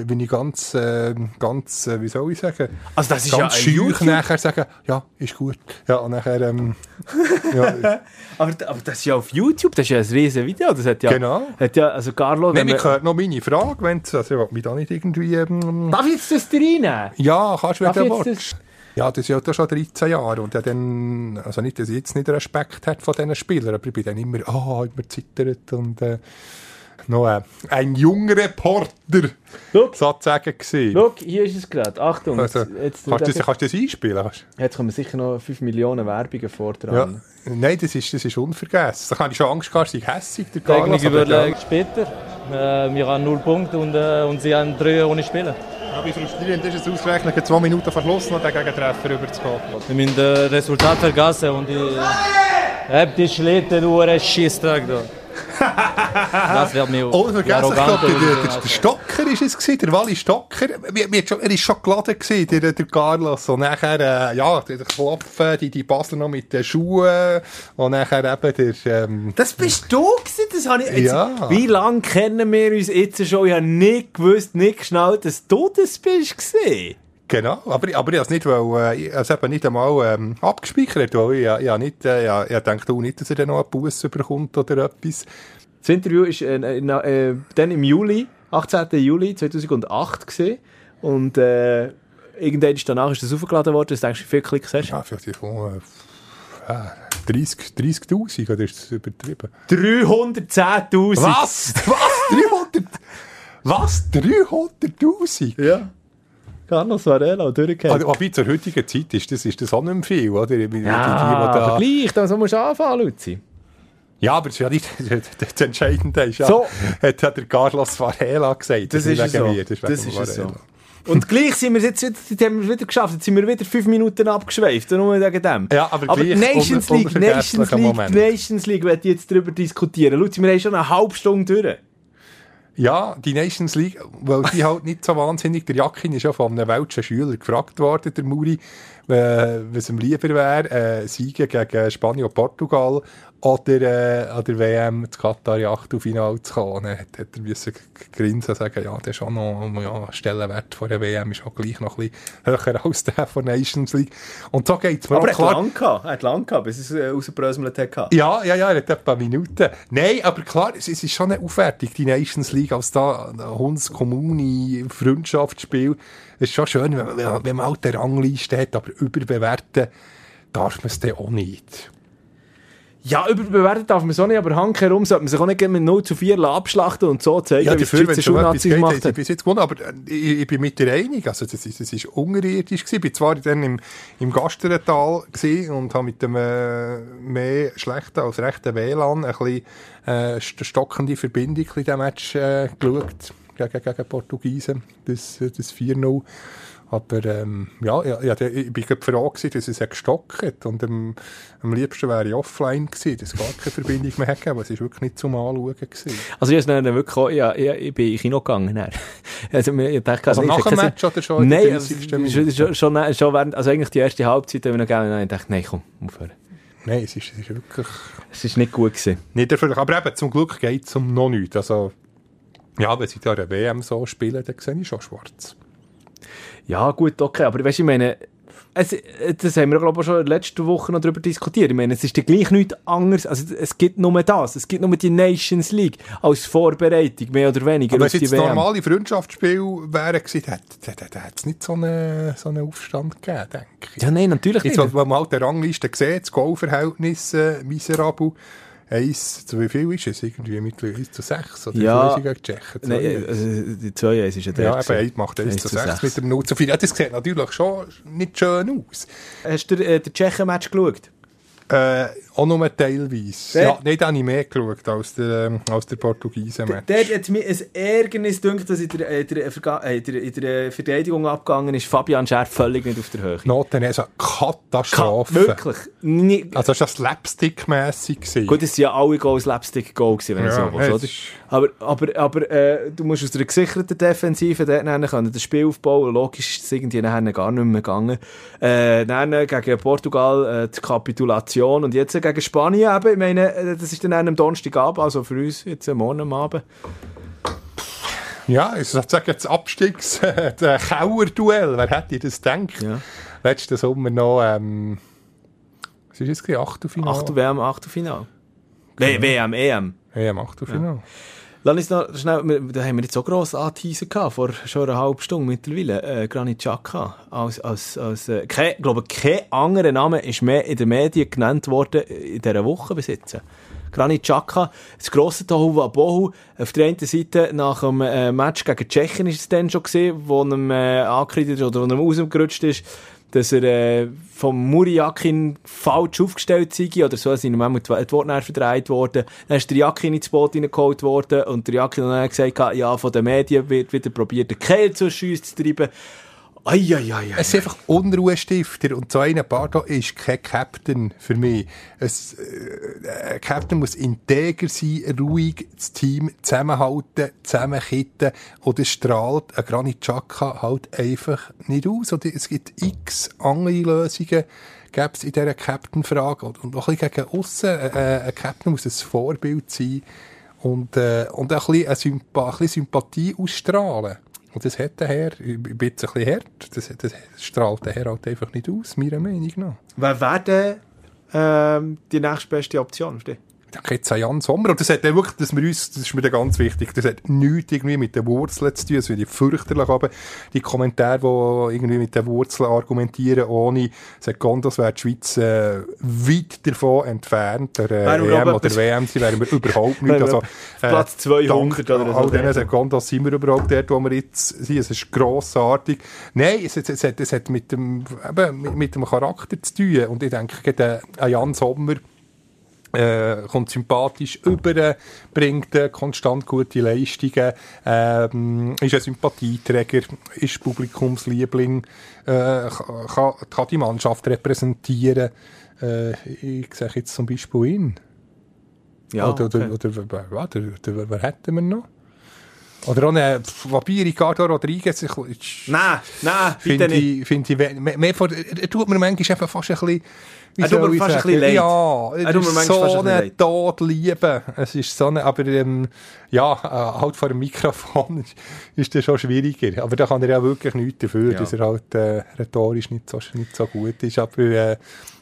wie ich ganz, äh, ganz, äh, wie soll ich sagen, Also das ist ganz ja schüch nachher sagen, ja, ist gut. Ja, und nachher, ähm, *laughs* ja, Aber, aber das ist ja auf YouTube, das ist ja ein riesen Video, das hat ja... Genau. Hat ja also Carlo... Nein, wenn man- hört noch meine Frage, wenn also ich will mich da nicht irgendwie, ähm, Darf ich jetzt das reinnehmen? Ja, kannst du, wenn du willst. Ja, das ist ja schon 13 Jahre. Und er dann, also nicht, dass ich jetzt nicht Respekt hat von diesen Spielern, aber ich bin dann immer, ah, immer zittert und, äh, noch äh, ein junger Reporter, Schau, sozusagen gewesen. schau, hier ist es gerade. Achtung, Also, jetzt, jetzt, kannst, du das, kannst du das einspielen? Kannst- jetzt kommen sicher noch 5 Millionen Werbungen Ja. vordran. Nein, das ist, das ist unvergessen. Da habe ich schon Angst gehabt, ich hässig der Technik überlegen später. Äh, wir haben null Punkte und, äh, und sie haben drei ohne Spieler. Ja, wie frustrierend ist es ausgerechnet, zwei Minuten vor Schluss noch den Gegentreffer rüberzukommen? Wir müssen das Resultat vergessen und die, äh, die Schlitten nur ein Schießtag da. *laughs* Das wird mir Unvergesslich, ich arrogant glaube, der, der, der Stocker ist es gewesen, der Wally Stocker. Wir, wir, er ist schon geladen gewesen, der, der Carlos. Und nachher, äh, ja, der Klopfen, die, die Basler noch mit den Schuhen. Und nachher eben der, ähm, Das bist du gewesen, das habe ich... Jetzt, Ja. Wie lange kennen wir uns jetzt schon? Ich habe nicht gewusst, nicht geschnallt, dass du das bist gewesen. Genau, aber, aber ich habe es nicht, weil, äh, ich es eben nicht einmal ähm, abgespeichert, weil ich, ich, ich, nicht, äh, ich, ich denke auch nicht, dass er dann noch einen Bus bekommt oder etwas. Das Interview ist äh, äh, äh, dann im Juli, 18. Juli 2008 gesehen und äh, irgendwann ist danach ist das aufgeladen worden. Das denkst du, wie viele Klicks hast du? Ja, vielleicht von äh, äh, 30 30'000 oder ist das übertrieben? 310'000. Was? Was? 300? *laughs* Was? 300'000? Ja. Carlos Varela, durchgehend. Also, aber zur heutigen Zeit ist das, ist das auch nicht mehr viel, oder? Ja, die, die, die aber da, gleich, da musst du anfangen, Luzi. ja, aber das ist ja nicht *laughs* das Entscheidende. Ist ja, So. Hat ja der Carlos Varela gesagt. Das ist wegen so. mir, ist Das wegen ist so. Und gleich sind wir jetzt, jetzt jetzt haben wir wieder geschafft. Jetzt sind wir wieder fünf Minuten abgeschweift. Nur wegen dem. Ja, aber gleich Nations un- League, Nations League, Moment. Nations League, werde ich jetzt darüber diskutieren. Luzi, wir haben schon eine halbe Stunde durch. Ja, die Nations League, weil die halt nicht so wahnsinnig, der Jakin ist ja von einem welschen Schüler gefragt worden, der Muri, äh, was ihm lieber wäre, äh, Siegen gegen Spanien und Portugal oder äh, an der WM zu Katar in Achtelfinale zu kommen. Dann hat, hat er müssen grinsen und sagen, ja, der ist auch noch, ja, Stellenwert von der WM ist auch gleich noch ein bisschen höher *laughs* als der von Nations League. Und so geht's mir Aber auch er hat klar. lang gehabt. Er hat lang gehabt, bis es äh, rausgebröselt hat. Ja, ja, ja, er hat etwa Minuten. Nein, aber klar, es, es ist schon eine Aufwertung, die Nations League, als da ein Hunds Kommune Freundschaftsspiel. Es ist schon schön, wenn, wenn, wenn man halt eine Rangliste hat, aber überbewerten darf man es dann auch nicht. Ja, überbewertet darf man auch nicht, aber handherum sollte man sich auch nicht mit 0 zu 4 abschlachten und so zeigen, wie die dafür, Schweizer es schon etwas Schulnazis gemacht haben bis jetzt gewonnen, aber äh, ich, ich bin mit dir einig, also das ist, das ist unterirdisch gewesen. Ich bin zwar dann im, im Gasterental und habe mit dem äh, mehr schlechten als rechten WLAN ein bisschen äh, st- stockende Verbindung in diesem Match äh, geschaut gegen, gegen Portugiesen, das, äh, das 4-0. Aber ähm, ja, ja, ich bin froh gewesen, dass es gestockt hat und ähm, am liebsten wäre ich offline gewesen, dass es gar keine Verbindung mehr hätte, aber es ist wirklich nicht zum Anschauen gewesen. Also ich, dann wirklich auch, ja, ich, ich bin in Kino gegangen. *laughs* Also, ich dachte, Also ich nach dem Match oder schon Nein, 30. also, schon, schon, schon, während, also eigentlich die erste Halbzeit haben wir noch gegeben. Nein, ich dachte, nein, komm, aufhören. Nein, es ist, es ist wirklich Es ist nicht gut gewesen. nicht erfüllt. Aber eben, zum Glück geht es um noch nichts. Also, ja, wenn sie da eine WM so spielen, dann sehe ich schon schwarz. Ja, gut, okay, aber weißt du, ich meine, es, das haben wir, glaube ich, schon letzte Woche noch darüber diskutiert. Ich meine, es ist ja gleich nichts anderes. Also, es gibt nur das. Es gibt nur die Nations League als Vorbereitung, mehr oder weniger, Aber wenn es jetzt normale gewesen, dann hätte es nicht so einen, so einen Aufstand gegeben, denke ich. Ja, nein, natürlich Jetzt, nicht. wo man halt die Rangliste sieht, das Goalverhältnis äh, miserabel. 1 zu wie viel ist es? Irgendwie mit 1 zu 6 oder Ja. wie viel gegen die Tschechen? Nein, Zwei. also, die 2 ist ja der. ja, eben, eins macht 1 1 zu zu 6 6. mit dem 0 zu 4. Ja, das sieht natürlich schon nicht schön aus. Hast du äh, den Tschechen-Match geschaut? Äh, auch nur teilweise. Der- Ja, nicht habe ich mehr geschaut als der, ähm, als der Portugiesen-Match. Dort hat mir ein Ärgernis gedacht, dass in der, äh, der, Verga- äh, in der, in der Verteidigung abgegangen ist. Fabian Scher völlig nicht auf der Höhe. Noten, also Katastrophe. Wirklich. Nie, Also das war slapstick-mässig. Gut, es sind ja alle Goals Slapstick-Goal wenn Ja, so willst, oder? Aber, aber, aber äh, du musst aus der gesicherten Defensive dort können das Spiel aufbauen. Logisch ist es irgendwie nachher gar nicht mehr gegangen. Äh, dann gegen Portugal äh, die Kapitulation und jetzt gegen Spanien eben. Ich meine, äh, das ist dann am Donnerstagabend, also für uns jetzt am Morgen am Abend. Ja, ich sage jetzt Abstiegs-, *laughs* der Kauer-Duell. Wer hätte das gedacht? Ja. Letzten Sommer noch, ähm, was ist jetzt gewesen? Achtelfinale? Achtel WM, Achtelfinale. Nein, WM, EM. Ja, im Achtelfinale. Lass uns noch schnell, da haben wir jetzt so gross angeteasert gehabt, vor schon einer halben Stunde mittlerweile, äh, Granit Xhaka. Als, als, als, äh, kein, ich glaube, kein anderer Name ist mehr in den Medien genannt worden in dieser Woche bis jetzt. Granit Xhaka, das grosse Tohu Auf der einen Seite nach dem äh, Match gegen Tschechien ist es dann schon gesehen, wo ihm äh, angekreidet oder wo ihm rausgerutscht ist, dass er äh, vom Muriakin falsch aufgestellt sei, oder so sind ihm einmal die nachher verdreht worden. Dann ist der Jakin ins Boot reingeholt worden und der Jakin hat dann gesagt, ja, von den Medien wird wieder probiert, den Kehl zur Schüsse zu treiben. Eieiei. Es sind einfach Unruhestifter und so einer Bardo ist kein Captain für mich. Äh, ein Captain muss integer sein, ruhig das Team zusammenhalten, zusammenkitten und es strahlt ein Granit Xhaka halt einfach nicht aus. Und es gibt x andere Lösungen, gäbe es in dieser Captain-Frage. Und, auch ein bisschen gegen aussen. Äh, ein Captain muss ein Vorbild sein und, äh, und ein bisschen, eine Sympa ein bisschen Sympathie ausstrahlen. Und das hat der Herr, ich bin jetzt ein bisschen hart, das, das strahlt der Herr halt einfach nicht aus, meiner Meinung nach. Wer wäre denn ähm, die nächstbeste Option für dich? Da geht es an Jan Sommer. Und das hat dann wirklich, das, wir uns, das ist mir dann ganz wichtig, das hat nichts irgendwie mit den Wurzeln zu tun. Das finde ich fürchterlich. Aber die Kommentare, die irgendwie mit den Wurzeln argumentieren, ohne Sekundos wäre die Schweiz äh, weit davon entfernt. Der äh, EM aber oder etwas- WM, sie wären wir überhaupt nicht. Also, Platz 200 dank oder so. all diesen Sekundos sind wir überhaupt dort, wo wir jetzt sind. Es ist grossartig. Nein, es, es, es, hat, es hat mit dem, eben, mit, mit dem Charakter zu tun. Und ich denke, ein Jan Sommer, äh, kommt sympathisch über, bringt äh, konstant gute Leistungen, ähm, ist ein Sympathieträger, ist Publikumsliebling, äh, kann, kann die Mannschaft repräsentieren. Äh, ich sage jetzt zum Beispiel ihn. Ja, oder, okay. oder, oder, oder, oder, oder, oder wer hätten wir noch? Oder auch eine, wobei Ricardo Rodriguez ist, Nein, nein, finde ich, finde ich, mehr, mehr von, er tut mir manchmal einfach fast ein bisschen, wie Er tut mir ich fast ein sagen? bisschen leid. Ja, Er tut mir manchmal so fast ein bisschen leid. Es ist so eine, aber, ähm, ja, äh, halt vor dem Mikrofon *laughs* ist, ist das schon schwieriger. Aber da kann er ja wirklich nichts dafür, Ja. dass er halt, äh, rhetorisch nicht so, nicht so gut ist. Aber, äh,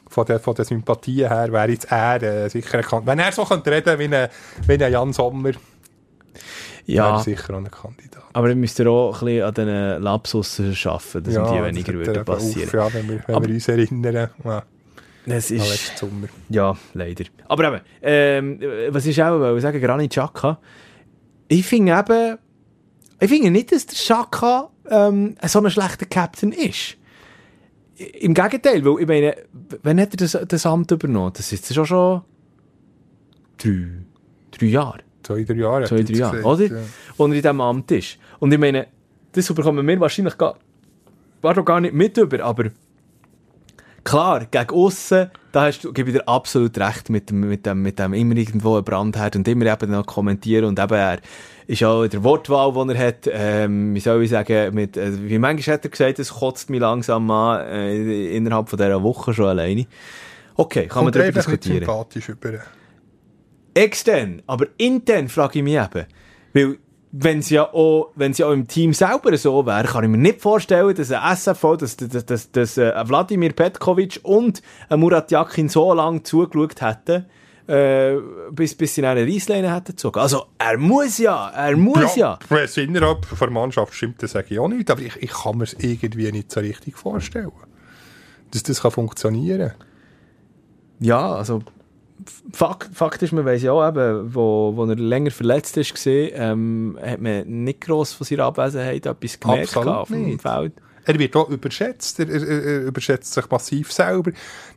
von der, von der Sympathie her wäre jetzt er äh, sicher ein Kandidat. Wenn er so könnte reden wie ein, wie ein Jan Sommer, Ja, er sicher auch ein Kandidat. aber wir müssen auch ein bisschen an diesen Lapsus arbeiten, dass die weniger würden passieren. Auf, ja, wenn wir, wenn Aber- wir uns erinnern. Ja, Es ist... Sommer. Ja, leider. Aber eben, ähm, was ich auch wollte sagen, Granit Xhaka, ich finde eben, ich finde nicht, dass der Xhaka ähm, so ein schlechter Captain ist. Im Gegenteil, weil ich meine, wann hat er das, das Amt übernommen? Das ist schon schon drei, drei Jahre, Zwei, drei Jahre. zwei, drei Jahre, oder? ja. Er in diesem Amt ist. Und ich meine, das bekommen wir wahrscheinlich gar, war doch gar nicht mit über, aber klar, gegen aussen, da hast du, gebe ich dir absolut recht mit dem, mit dem, mit dem immer irgendwo einen Brandherd und immer eben noch kommentieren und eben er ist auch in der Wortwahl, die er hat, ähm, wie soll ich sagen, mit, äh, wie manchmal hat er gesagt, es kotzt mich langsam an, äh, innerhalb von dieser Woche schon alleine. Okay, kann man Kommt darüber diskutieren. sympathisch über. Extern, aber intern frage ich mich eben. Weil, wenn es ja auch, wenn ja auch im Team selber so wäre, kann ich mir nicht vorstellen, dass ein SFV, dass, dass, dass, dass äh, ein Wladimir Petkovic und ein Murat Yakin so lange zugeschaut hätten, äh, bis, bis sie in eine Reissleine hätten gezogen. Also, er muss ja, er muss ja. Wenn es innerhalb der Mannschaft stimmt, das sage ich auch nicht. Aber ich, ich kann mir es irgendwie nicht so richtig vorstellen. Dass das kann funktionieren Ja, also, Fakt, Fakt ist, man weiss ja auch eben, wo, wo er länger verletzt ist, gesehen, ähm, hat man nicht gross von seiner Abwesenheit etwas gemerkt auf dem. Feld. Er wird auch überschätzt. Er, er, er überschätzt sich massiv selber.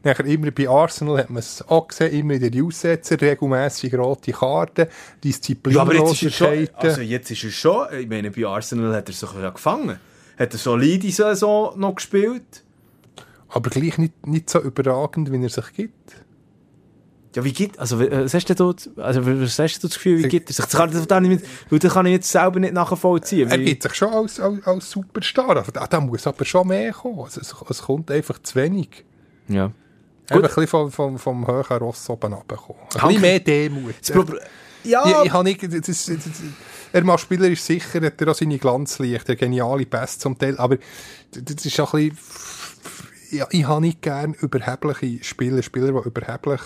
Nachher immer bei Arsenal hat man es auch gesehen, immer in den Aussetzer, regelmässig rote Karten, Ja, Disziplinlosigkeiten. also jetzt ist er schon, ich meine, bei Arsenal hat er sich ja gefangen. Hat er solide Saison noch gespielt? aber gleich nicht, nicht so überragend, wie er sich gibt. Ja, wie geht, also, äh, was hast du dort, also, was hast du das Gefühl, wie gibt er sich? Das kann, das kann ich, nicht, weil das kann ich jetzt selber nicht nachvollziehen. Er gibt sich schon als, als, als Superstar. Also, da, da muss aber schon mehr kommen. Also, es, es kommt einfach zu wenig. Ja. Eben Gut. ein bisschen vom, vom, vom höheren Ross oben runterkommen. Ein bisschen mehr Demut. Ja, Ich, ich habe nicht, das, das, das, er mal Spieler ist sicher, hat er auch seine Glanzlichter, geniale Pässe zum Teil, aber das ist auch ein bisschen, ja, ich habe nicht gern überhebliche Spieler, Spieler, die überheblich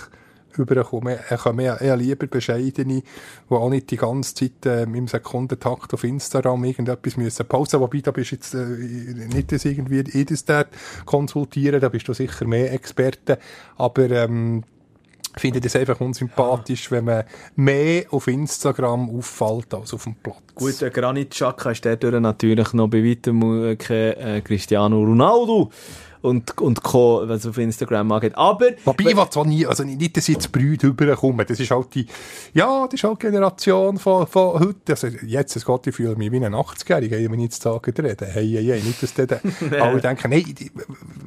überkommen. Ich habe eher, eher lieber bescheidene, die auch nicht die ganze Zeit äh, im Sekundentakt auf Instagram irgendetwas müssen posten. Wobei, da bist jetzt äh, nicht das irgendwie jedes dort konsultieren, da bist du sicher mehr Experte. Aber ähm, ich finde das einfach unsympathisch, wenn man mehr auf Instagram auffällt als auf dem Platz. Gut, der Granit Xhaka ist dadurch natürlich noch bei weitem äh, kein äh, Cristiano Ronaldo. Und, und Co., was auf Instagram angeht. Aber, Wobei, ich zwar nie, also nicht, dass jetzt Brüder rüberkommen, das ist halt die, ja, das ist halt die Generation von, von heute, also jetzt, es geht, ich fühle mich wie ein 80-Jähriger, wenn ich jetzt sagen rede, hey, hey, hey, nicht, dass dann *laughs* alle denken, hey, die,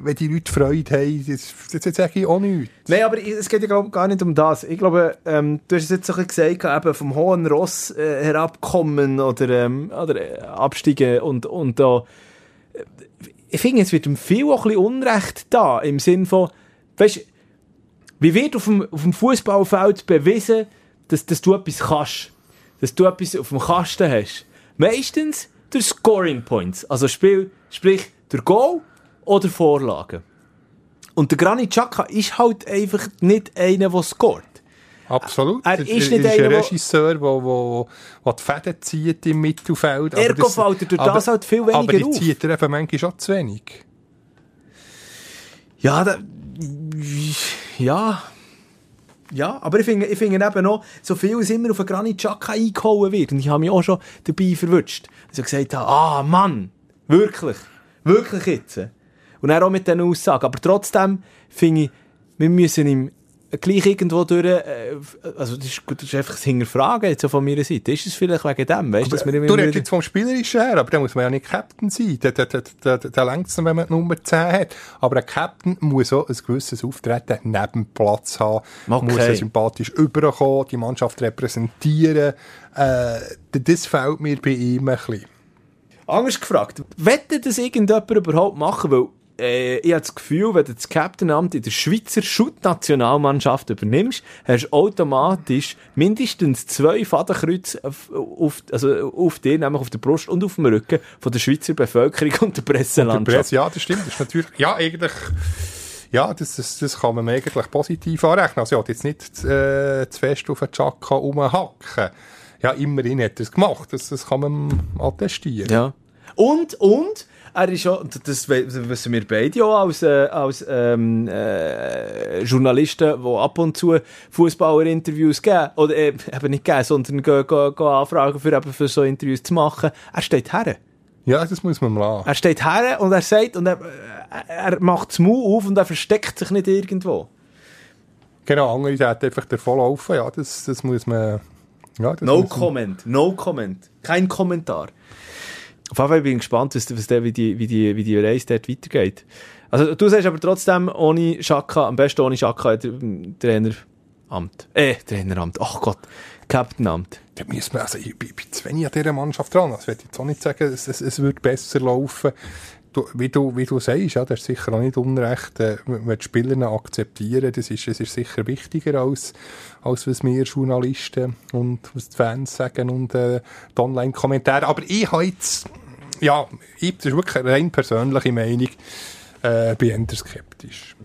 wenn die Leute Freude haben, das, das, das sage ich auch nichts. Nein, aber ich- es geht ja glaub, gar nicht um das. Ich glaube, ähm, du hast es jetzt so ein bisschen gesagt, eben vom hohen Ross äh, herabkommen oder, ähm, oder äh, absteigen und, und da. äh, Ich finde, es wird ihm viel auch ein bisschen Unrecht da, im Sinn von, weißt wie wird auf dem, auf dem Fußballfeld bewiesen, dass, dass du etwas kannst? Dass du etwas auf dem Kasten hast? Meistens durch Scoring Points. Also Spiel, sprich, durch Goal oder Vorlagen. Und der Granit Xhaka ist halt einfach nicht einer, der scoret. Absolut. Er ist nicht ein einer, wo- Regisseur, der wo, wo, wo die Fäden zieht im Mittelfeld. aber das- fällt er durch aber- das halt viel weniger Aber auf. zieht er eben manchmal schon zu wenig. Ja, da, ja. Ja, aber ich finde, ich finde eben noch, so viel es immer auf einen Granit Xhaka eingehauen wird. Und ich habe mich auch schon dabei verwünscht. Dass ich gesagt habe, ah, Mann, wirklich, wirklich jetzt. Und dann auch mit diesen Aussagen. Aber trotzdem finde ich, wir müssen ihm gleich irgendwo durch, äh, also das ist, das ist einfach das Hinterfragen jetzt von meiner Seite. Ist es vielleicht wegen dem, weißt du, dass wir immer Du redest jetzt vom Spielerischen her, aber da muss man ja nicht Captain sein. Da, da, da, da, da längst wenn man die Nummer 10 hat. Aber ein Captain muss auch ein gewisses Auftreten neben Platz haben. Okay. Muss er sympathisch überkommen, die Mannschaft repräsentieren. Äh, das fehlt mir bei ihm ein bisschen. Anders gefragt, wette das irgendjemand überhaupt machen? Weil äh, ich habe das Gefühl, wenn du das Captainamt in der Schweizer Schutt-Nationalmannschaft übernimmst, hast du automatisch mindestens zwei Fadenkreuze auf, also auf dir, nämlich auf der Brust und auf dem Rücken von der Schweizer Bevölkerung und der Der Presselandschaft. Presse, ja, das stimmt. Das ist natürlich, ja, eigentlich, ja, das, das, das kann man eigentlich positiv anrechnen. Also, ja, jetzt nicht äh, zu fest auf den Chaka rumhacken. Ja, immerhin hat er es gemacht. Das, das kann man attestieren. Ja. Und, und, er ist auch, das wissen wir beide auch als, äh, als ähm, äh, Journalisten, die ab und zu Fußballer-Interviews geben, oder äh, eben nicht geben, sondern gehen, gehen, gehen anfragen, für, eben für so Interviews zu machen. Er steht her. Ja, das muss man mal lassen. Er steht her und er sagt, und er, er macht das Mund auf und er versteckt sich nicht irgendwo. Genau, andere Seite einfach davon laufen. Ja, das, das muss man, ja, No comment, no comment. Kein Kommentar. Auf jeden Fall bin ich gespannt, was, was der, wie, die, wie, die, wie die Reise dort weitergeht. Also, du sagst aber trotzdem, ohne Schaka, am besten ohne Schaka, der Traineramt. Äh, Traineramt. Ach Gott, Captainamt. da muss man, also ich, bin- ich zu wenig an dieser Mannschaft dran. Also, ich will jetzt auch nicht sagen, es, es, es wird besser laufen. Du, wie, du, wie du sagst, ja, das ist sicher auch nicht unrecht, äh, wenn die Spieler akzeptieren, das ist, das ist sicher wichtiger als, als was wir Journalisten und was die Fans sagen und äh, die Online-Kommentare. Aber ich habe jetzt, ja, ich, das ist wirklich eine rein persönliche Meinung, äh, bin eher skeptisch.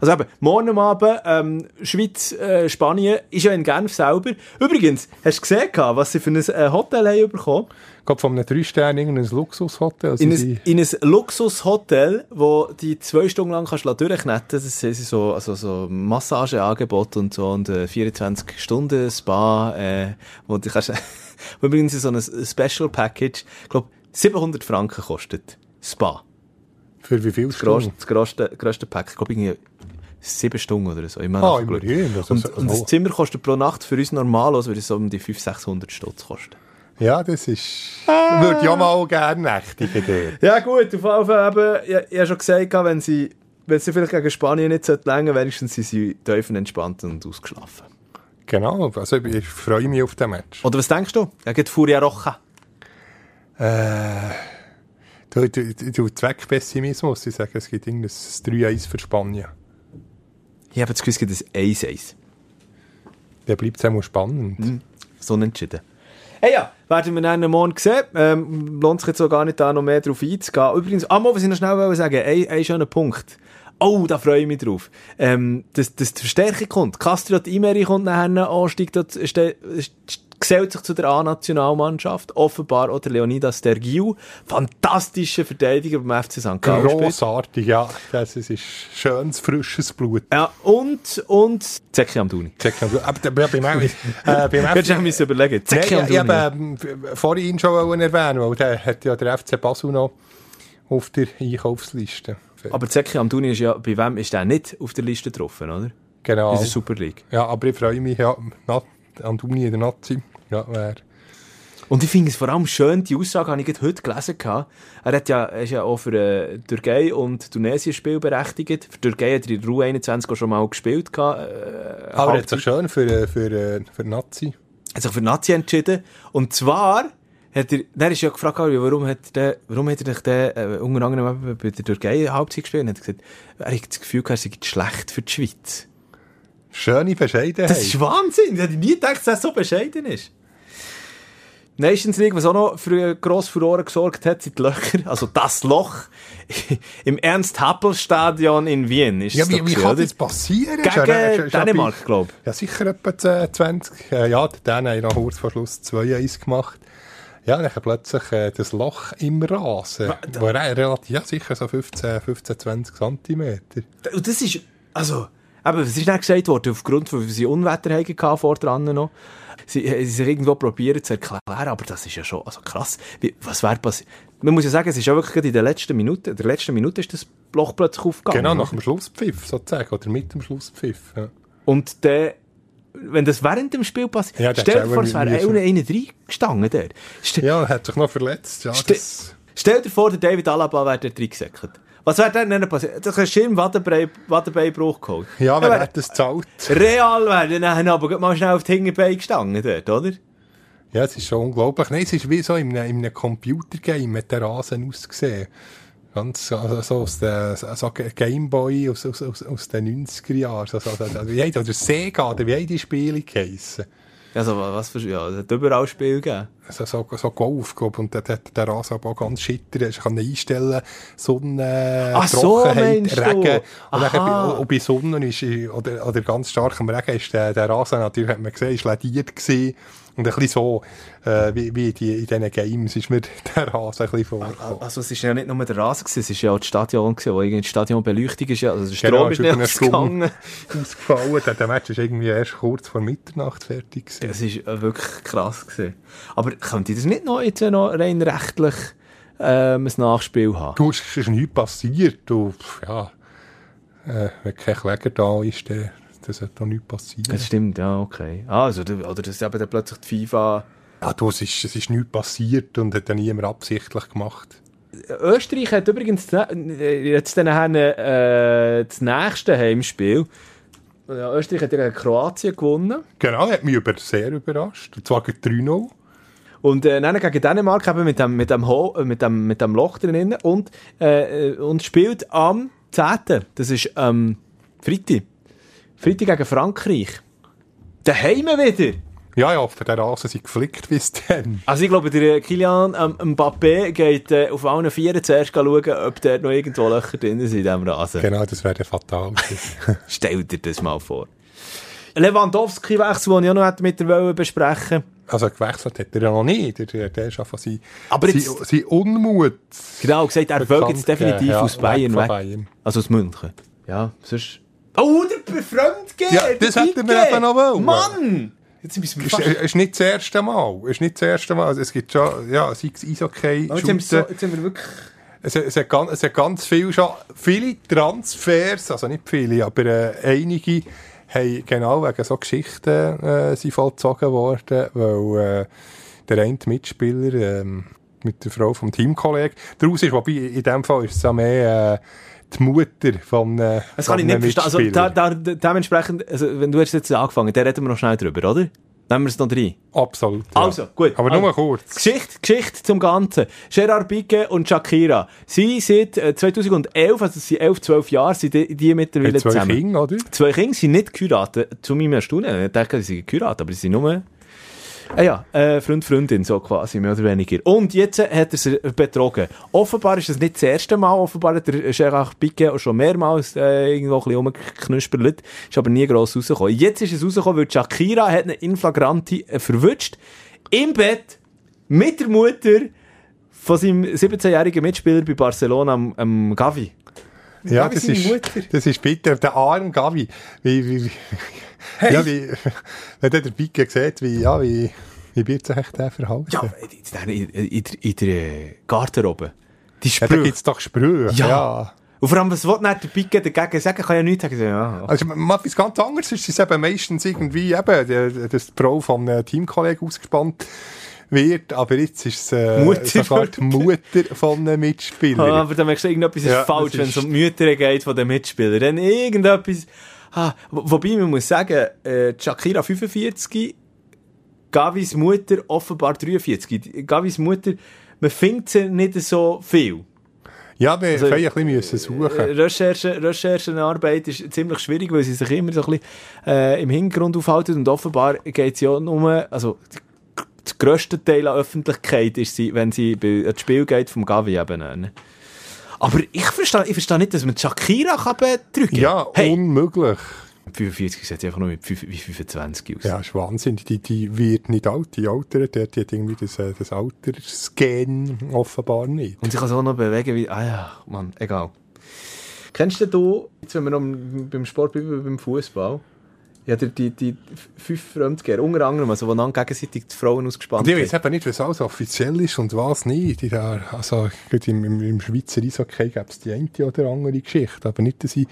Also eben, morgen Abend, ähm, Schweiz, äh, Spanien, ist ja in Genf selber. Übrigens, hast du gesehen, was sie für ein äh, Hotel haben bekommen? Ich glaube, von einem Drei-Stern irgendein Luxushotel. Also In ein, in ein Luxushotel, wo die zwei Stunden lang kannst du durchknetten Das sind so, also so Massageangebote und so und äh, 24 Stunden Spa, äh, wo du kannst, *laughs* wo übrigens so ein Special Package, ich glaube 700 Franken kostet. Spa. Für wie viel Das Stunden? das grösste, grösste Pack. Ich glaube irgendwie sieben Stunden oder so. Immer Ah, immerhin. Das ist- Und, und das Zimmer kostet pro Nacht für uns normal, also würde es so um die 500, 600 Stutz kosten. Ja, das ist. Würde ja mal gerne nächtigen dort. Ja gut, auf jeden Fall eben, ich, ich habe schon gesagt, wenn sie, wenn sie vielleicht gegen Spanien nicht länger wenigstens sind sie tiefenentspannt und ausgeschlafen. Genau, also ich, ich freue mich auf den Match. Oder was denkst du? Gegen Furia Rocha. Äh, du, du, du Zweckpessimismus, ich sage, es gibt irgendein 3-1 für Spanien. Ich habe das Gefühl, es gibt ein 1-1. Dann bleibt es auch spannend. So unentschieden. Hey ja, werden wir dann morgen sehen. Ähm, lohnt sich jetzt auch gar nicht, da noch mehr drauf einzugehen. Übrigens, ah, was ich noch schnell sagen, ein, ein schöner Punkt. Oh, da freue ich mich drauf. Ähm, dass, dass die Verstärkung kommt. Castriot Imeri kommt nachher ansteigt, dort ste- gesellt sich zu der A-Nationalmannschaft. Offenbar auch der Leonidas Dergiu. Fantastischer Verteidiger beim FC St. Gallen. Grossartig, ja. Das ist schönes, frisches Blut. Ja, und, und Zeki Amdouni. Check mal. Aber beim, äh, beim Hättest du müssen überlegen. Zeki ich, ich habe ähm, vorhin schon erwähnen, weil der hat ja der FC Basel noch auf der Einkaufsliste. Aber Zeki Amduni ist ja, bei wem ist der nicht auf der Liste drauf, oder? genau. In der Super League. Ja, aber ich freue mich, ja, Na- Anduni in der Nazi. Ja, wär. Und ich finde es vor allem schön, die Aussage habe ich heute gelesen. gehabt. Er, hat ja, er ist ja auch für äh, Türkei und Tunesien spielberechtigt. Für Türkei hat er in der U21 auch schon mal gespielt. gehabt, Äh, Aber er hat sich schön für, äh, für, äh, für Nazi. hat sich für Nazi entschieden. Und zwar hat er, dann ist ja gefragt, warum hat der, warum hat er sich den, äh, unter anderem eben bei der Türkei Halbzeit gespielt? Und er hat gesagt, er hat das Gefühl gehabt, er sei schlecht für die Schweiz. Schöne Bescheidenheit. Das ist Wahnsinn. Ich hätte nie gedacht, dass er so bescheiden ist. Nations League, was auch noch für grosse Furore gesorgt hat, sind die Löcher, also das Loch *laughs* im Ernst-Happel-Stadion in Wien. Ist ja, wie, wie kann das passieren? Gegen Dänemark, glaube ich. Ja, sicher etwa 10, 20. Äh, ja, die Dänen haben noch kurz vor Schluss 2-1 gemacht. Ja, dann plötzlich äh, das Loch im Rasen. Er relativ, ja, sicher so 15, 15 20 Zentimeter. Und das ist, also, aber was ist dann gesagt worden, aufgrund von, wie sie Unwetter hatten vor dran noch. Sie, sie sich irgendwo probieren zu erklären, aber das ist ja schon, also krass. Wie, was wäre passiert? Man muss ja sagen, es ist ja wirklich in der letzten Minute, in der letzten Minute ist das Loch plötzlich aufgegangen. Genau, nach dem Schlusspfiff sozusagen. Oder mit dem Schlusspfiff. Ja. Und der, wenn das während dem Spiel passiert, Ja, stell dir vor, es wäre einer einer drin gestanden dort. Ste ja, er hat sich noch verletzt. Ja, Ste- Stell dir vor, der David Alaba wäre dort reingesäckelt. Was wäre dann dann passiert? Das ist Schirm Wadenbein- Wadenbeinbruch geholt. ja, Ja, wer hat das gezahlt? Real wäre dann aber mal schnell auf die Hinterbeine gestanden dort, oder? Ja, es ist schon unglaublich. Nein, es ist wie so in einem, in einem Computergame mit der Rasen ausgesehen. Ganz, also, so aus der, so Gameboy aus, aus, aus, aus den 90er Jahren. Also, also, also, wie heisst- oder Sega, oder wie haben die Spiele geheissen? Also, was für, ja, es hat überall Spiel gegeben. Also, so, so Golf, glaub, und dort hat der Rasen auch ganz schitter. Ich kann einstellen, Sonne, Ach so, Trockenheit, du? Regen. Und, dann, bei, bei Sonne ist, oder, oder ganz starkem Regen ist der, der Rasen natürlich, hat man gesehen, ist lediert gewesen. Und ein bisschen so, äh, wie, wie die, in diesen Games ist mir *laughs* der Rasen ein bisschen vorgekommen. Also, es ist ja nicht nur der Rasen gewesen, es ist ja auch das Stadion gewesen, wo irgendwie die Stadionbeleuchtung ist ja, also der Strom Genau, ist nicht ausgegangen. *laughs* ausgefallen. Der, Match ist irgendwie erst kurz vor Mitternacht fertig gewesen. Es ist äh, wirklich krass gewesen. Aber könnte das nicht noch, jetzt noch rein rechtlich, ähm, ein Nachspiel haben? Du, es ist nichts passiert. Du, ja, äh, wenn kein Kläger da ist, dann, dann sollte doch nichts passieren. Das stimmt, ja, okay. Ah, also, oder das eben dann plötzlich die FIFA... Ja, du, es ist, es ist nichts passiert und hat dann niemand absichtlich gemacht. Österreich hat übrigens äh, jetzt dann äh, das nächste Heimspiel. Ja, Österreich hat ja gegen Kroatien gewonnen. Genau, hat mich über, sehr überrascht. Und zwar gegen 3-0. Und äh, dann gegen Dänemark eben mit dem, mit dem, Ho äh, mit dem, mit dem Loch drin und, äh, äh, und spielt am 10. Das ist ähm, Freitag. Freitag gegen Frankreich. Daheim wieder. Ja, ja, für den Rasen sind geflickt bis dann. Also ich glaube, der äh, Kilian ähm, Mbappé geht äh, auf allen Vieren zuerst schauen, ob da noch irgendwo Löcher drin sind in diesem Rasen. Genau, das wäre fatal. *laughs* Stell dir das mal vor. Lewandowski-Wechsel, den ich auch noch mit Welle besprechen also gewechselt hat er ja noch nicht. Der, der, ist einfach sein, Aber sein, jetzt- sein Unmut. Genau, gesagt, er will jetzt definitiv Ja, aus Bayern weg weg. Bayern. Also aus München. Ja, sonst... Oh, der Befreund Ja, das hätten wir eben noch wollen. Mann! Jetzt müssen wir fast... ist nicht das erste Mal. Ist nicht das erste Mal. Also es gibt schon, ja, sei es Eishockey, Oh, jetzt, haben wir so, jetzt haben wir wirklich... Es, es, hat ganz, es hat ganz viel schon, viele Transfers, also nicht viele, aber äh, einige haben genau wegen so Geschichten äh, sind vollzogen worden, weil äh, der eine Mitspieler ähm, mit der Frau vom Teamkollegen daraus ist, wobei in dem Fall ist es ja mehr äh, die Mutter von äh, Das kann ich nicht einem verstehen. Also da, da, dementsprechend, also wenn du hast jetzt angefangen, dann reden wir noch schnell drüber, oder? Nehmen wir es noch rein. Absolut. Ja. Also, gut. Aber Also, nur kurz. Geschichte, Geschichte zum Ganzen. Gerard Piqué und Shakira. Sie sind äh, 2011, also sie sind 11, 12 Jahre, sind die, die mittlerweile Mit zwei zusammen. Kindern, oder? Zwei Kinder sind nicht geheiratet. Zu meinem Erstaunen. Ich dachte, sie sind geheiratet, aber sie sind nur... Ah ja, äh, Freund, Freundin, so quasi, mehr oder weniger. Und jetzt hat er sie betrogen. Offenbar ist das nicht das erste Mal. Offenbar hat der Gerard Piqué auch schon mehrmals äh, irgendwo ein bisschen rumgeknüspert. Ist aber nie gross rausgekommen. Jetzt ist es rausgekommen, weil Shakira hat einen in flagranti äh, verwünscht. Im Bett mit der Mutter von seinem 17-jährigen Mitspieler bei Barcelona, am, am Gavi. Ja, Gavi das seine ist, Mutter. das ist bitter. Der arme Gavi. Wie, wie, wie, ja, wie, wenn der Bicke sieht, wie, ja, wie, wie wird sich der verhalten? Ja, in, in, in, der äh, Garderobe. Die ja da Sprüche. gibt's doch Sprüche. Ja. Ja. Und vor allem, was will nicht der Pique dagegen sagen? Kann ja nichts sagen. Ja. Also, mal etwas ganz anderes ist, es eben meistens irgendwie eben, dass die Frau von einem Teamkollegen ausgespannt wird, aber jetzt ist es äh, *laughs* Mutter. sogar die Mutter von einem Mitspieler. Ah, aber dann merkst du, irgendetwas ist Ja, falsch, das wenn es um die Mütter geht von den Mitspielern. Dann irgendetwas... Ah, wo- wobei man muss sagen, äh, Shakira 45, Gavis Mutter offenbar 43. Die- Gavis Mutter, man findet sie nicht so viel. Ja, wir Also, also, ein bisschen müssen Äh, suchen. Recherche, Recherchenarbeit ist ziemlich schwierig, weil sie sich immer so ein bisschen äh, im Hintergrund aufhalten und offenbar geht es ja nur, also der grösste Teil an Öffentlichkeit ist sie, wenn sie bei das Spiel geht vom Gavi eben. ne? Aber ich verstehe, ich verstehe nicht, dass man Shakira kann betrügen Ja, hey, unmöglich. 45 sieht sie einfach nur mit fünf- wie 25 aus. Ja, das ist Wahnsinn. Die, die wird nicht alt, die altert. Die, die hat irgendwie das, äh, das Altersgen offenbar nicht. Und sie kann sich auch noch bewegen wie, ah ja, Mann, egal. Kennst du du, jetzt wenn wir noch beim Sport bleiben, beim Fußball, ja, die, die, die fünf Fremdgeher, unter anderem, also wo dann gegenseitig die Frauen ausgespannt Und ich weiß haben. eben nicht, was alles offiziell ist und was nicht. Die da, also, im, im, im Schweizer Eishockey gäbe es die eine oder andere Geschichte, aber nicht, dass ich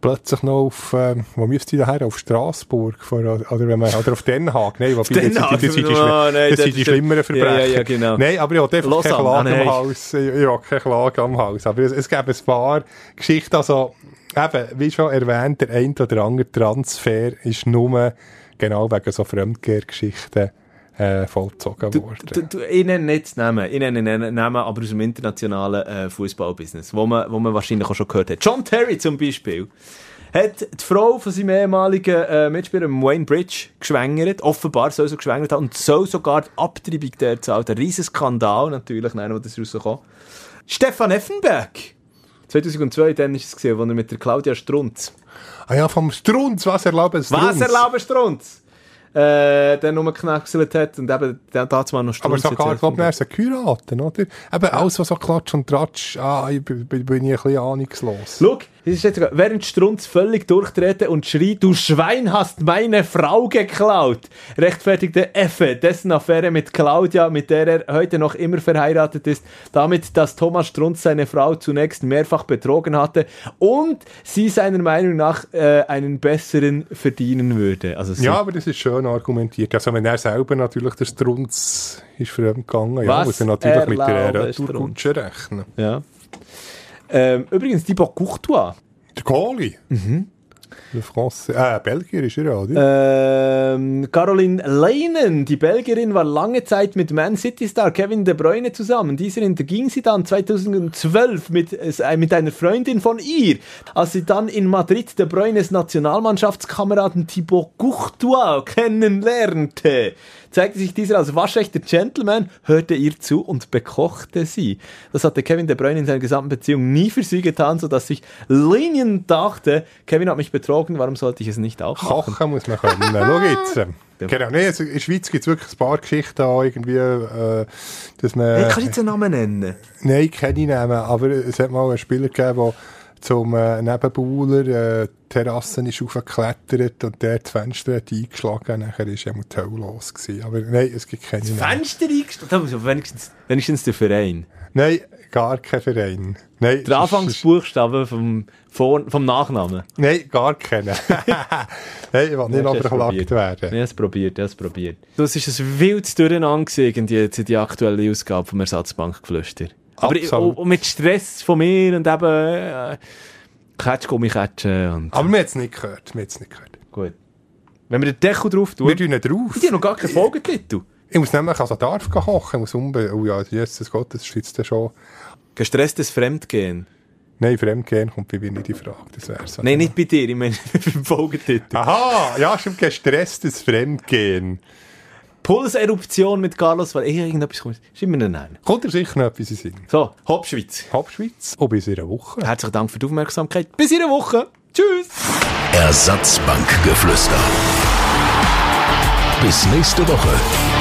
plötzlich noch auf, ähm, wo müsste ich daher? Auf Straßburg vor, oder, wenn man, oder auf Den Haag. Nein, *laughs* wobei, Den das, sind Haag? die- das sind die, Oh, nein, das sind die schlimmeren Verbrechen. Ja, ja, ja, genau. Nein, aber ich habe keine ah, Klage am. Haus. Ich habe keine Klage am Haus. Aber es, es gäbe ein paar Geschichten, also, eben, wie schon erwähnt, der ein oder andere Transfer ist nur genau wegen so Fremdgehrgeschichten äh, vollzogen Du, worden. du, du, ich nenne nicht ich nenne einen Namen, aber aus dem internationalen äh, Fußballbusiness, wo man, wo man wahrscheinlich auch schon gehört hat. John Terry zum Beispiel hat die Frau von seinem ehemaligen äh, Mitspieler Wayne Bridge geschwängert, offenbar soll sie geschwängert haben und soll sogar die Abtreibung der zahlt. Ein riesen Skandal natürlich, nein, wo das rauskommt. Stefan Effenberg 2002, dann ist es gesehen, wo er mit der Claudia Strunz Ah ja, vom Strunz, was erlauben Strunz? Was erlauben Strunz? Äh, dann nur geknackselt hat und eben dann dazu mal noch Aber Strunz. sogar, jetzt ich glaube, er ist geheiratet, oder? Eben, alles, was so Klatsch und Tratsch, ah, ich bin, bin ich ein bisschen ahnungslos. Schau, ist jetzt, sogar- während Strunz völlig durchtrete und schrie, du Schwein hast meine Frau geklaut, rechtfertigte Effe dessen Affäre mit Claudia, mit der er heute noch immer verheiratet ist, damit, dass Thomas Strunz seine Frau zunächst mehrfach betrogen hatte und sie seiner Meinung nach äh, einen besseren verdienen würde. Also Ja, aber das ist schön argumentiert. Also, wenn er selber natürlich der Strunz ist fremd gegangen, ja, muss er natürlich mit der Retourkutsche rechnen. ja. Ähm, übrigens, Thibaut Courtois, Der Goalie. Mhm. Der Franz, äh, Belgier ist er, oder? Ähm, Caroline Leinen, die Belgierin, war lange Zeit mit Man City-Star Kevin De Bruyne zusammen. Dieser hinterging sie dann 2012 mit, äh, mit einer Freundin von ihr. Als sie dann in Madrid De Bruynes Nationalmannschaftskameraden Thibaut Courtois kennenlernte, zeigte sich dieser als waschechter Gentleman, hörte ihr zu und bekochte sie. Das hatte Kevin De Bruyne in seiner gesamten Beziehung nie für sie getan, sodass sich Leinen dachte, Kevin hat mich betrogen, warum sollte ich es nicht auch machen? Kochen muss man können. Schau jetzt. Genau, nee, also in der Schweiz gibt es wirklich ein paar Geschichten auch irgendwie, äh, dass man... Hey, kannst du jetzt einen Namen nennen? Nein, keine ich nehmen, aber es hat mal einen Spieler gegeben, der zum äh, Nebenbauler äh, die Terrassen ist aufgeklettert und der das Fenster hat eingeschlagen. Nachher war er die Hölle los. Gewesen. Aber nein, es gibt keine Namen. Fenster eingestellt? Da muss ja wenigstens, wenigstens der Verein. Nein, gar kein Verein. Nein, Der Anfangsbuchstabe vom, vom Nachnamen. Nein, gar keinen. *laughs* nein, ich will nicht noch verklagt werden. Habe es probiert, es probiert. Das ist ein wildes Durcheinander gewesen, die, jetzt die aktuelle Ausgabe vom Ersatzbankgeflüster. Aber ich, und, und mit Stress von mir und eben äh, Ketschgummi ketschen und... Aber wir haben es nicht gehört. Wir haben es nicht gehört. Gut. Wenn wir den Deckel drauf tun... Wir tun nicht drauf. Die haben noch gar keinen Folgetitel. Ich muss nämlich also darf kochen, ich muss unbe... Oh ja, Jesus Gott, das ist jetzt schon... Gestresstes Fremdgehen. Nein, Fremdgehen kommt bei mir nicht in Frage. Das wäre so. Nein, nicht bei dir, ich meine *laughs* beim Folgetitel. Aha, ja, stimmt, gestresstes Fremdgehen. Pulseruption mit Carlos Val... Eh, irgendetwas kommt. Schreib mir einen ein. Kommt dir sicher noch etwas in den Sinn? So, Hauptschweiz. Hauptschweiz, ob bis in einer Woche. Herzlichen Dank für die Aufmerksamkeit. Bis in einer Woche. Tschüss. Ersatzbankgeflüster. Bis nächste Woche.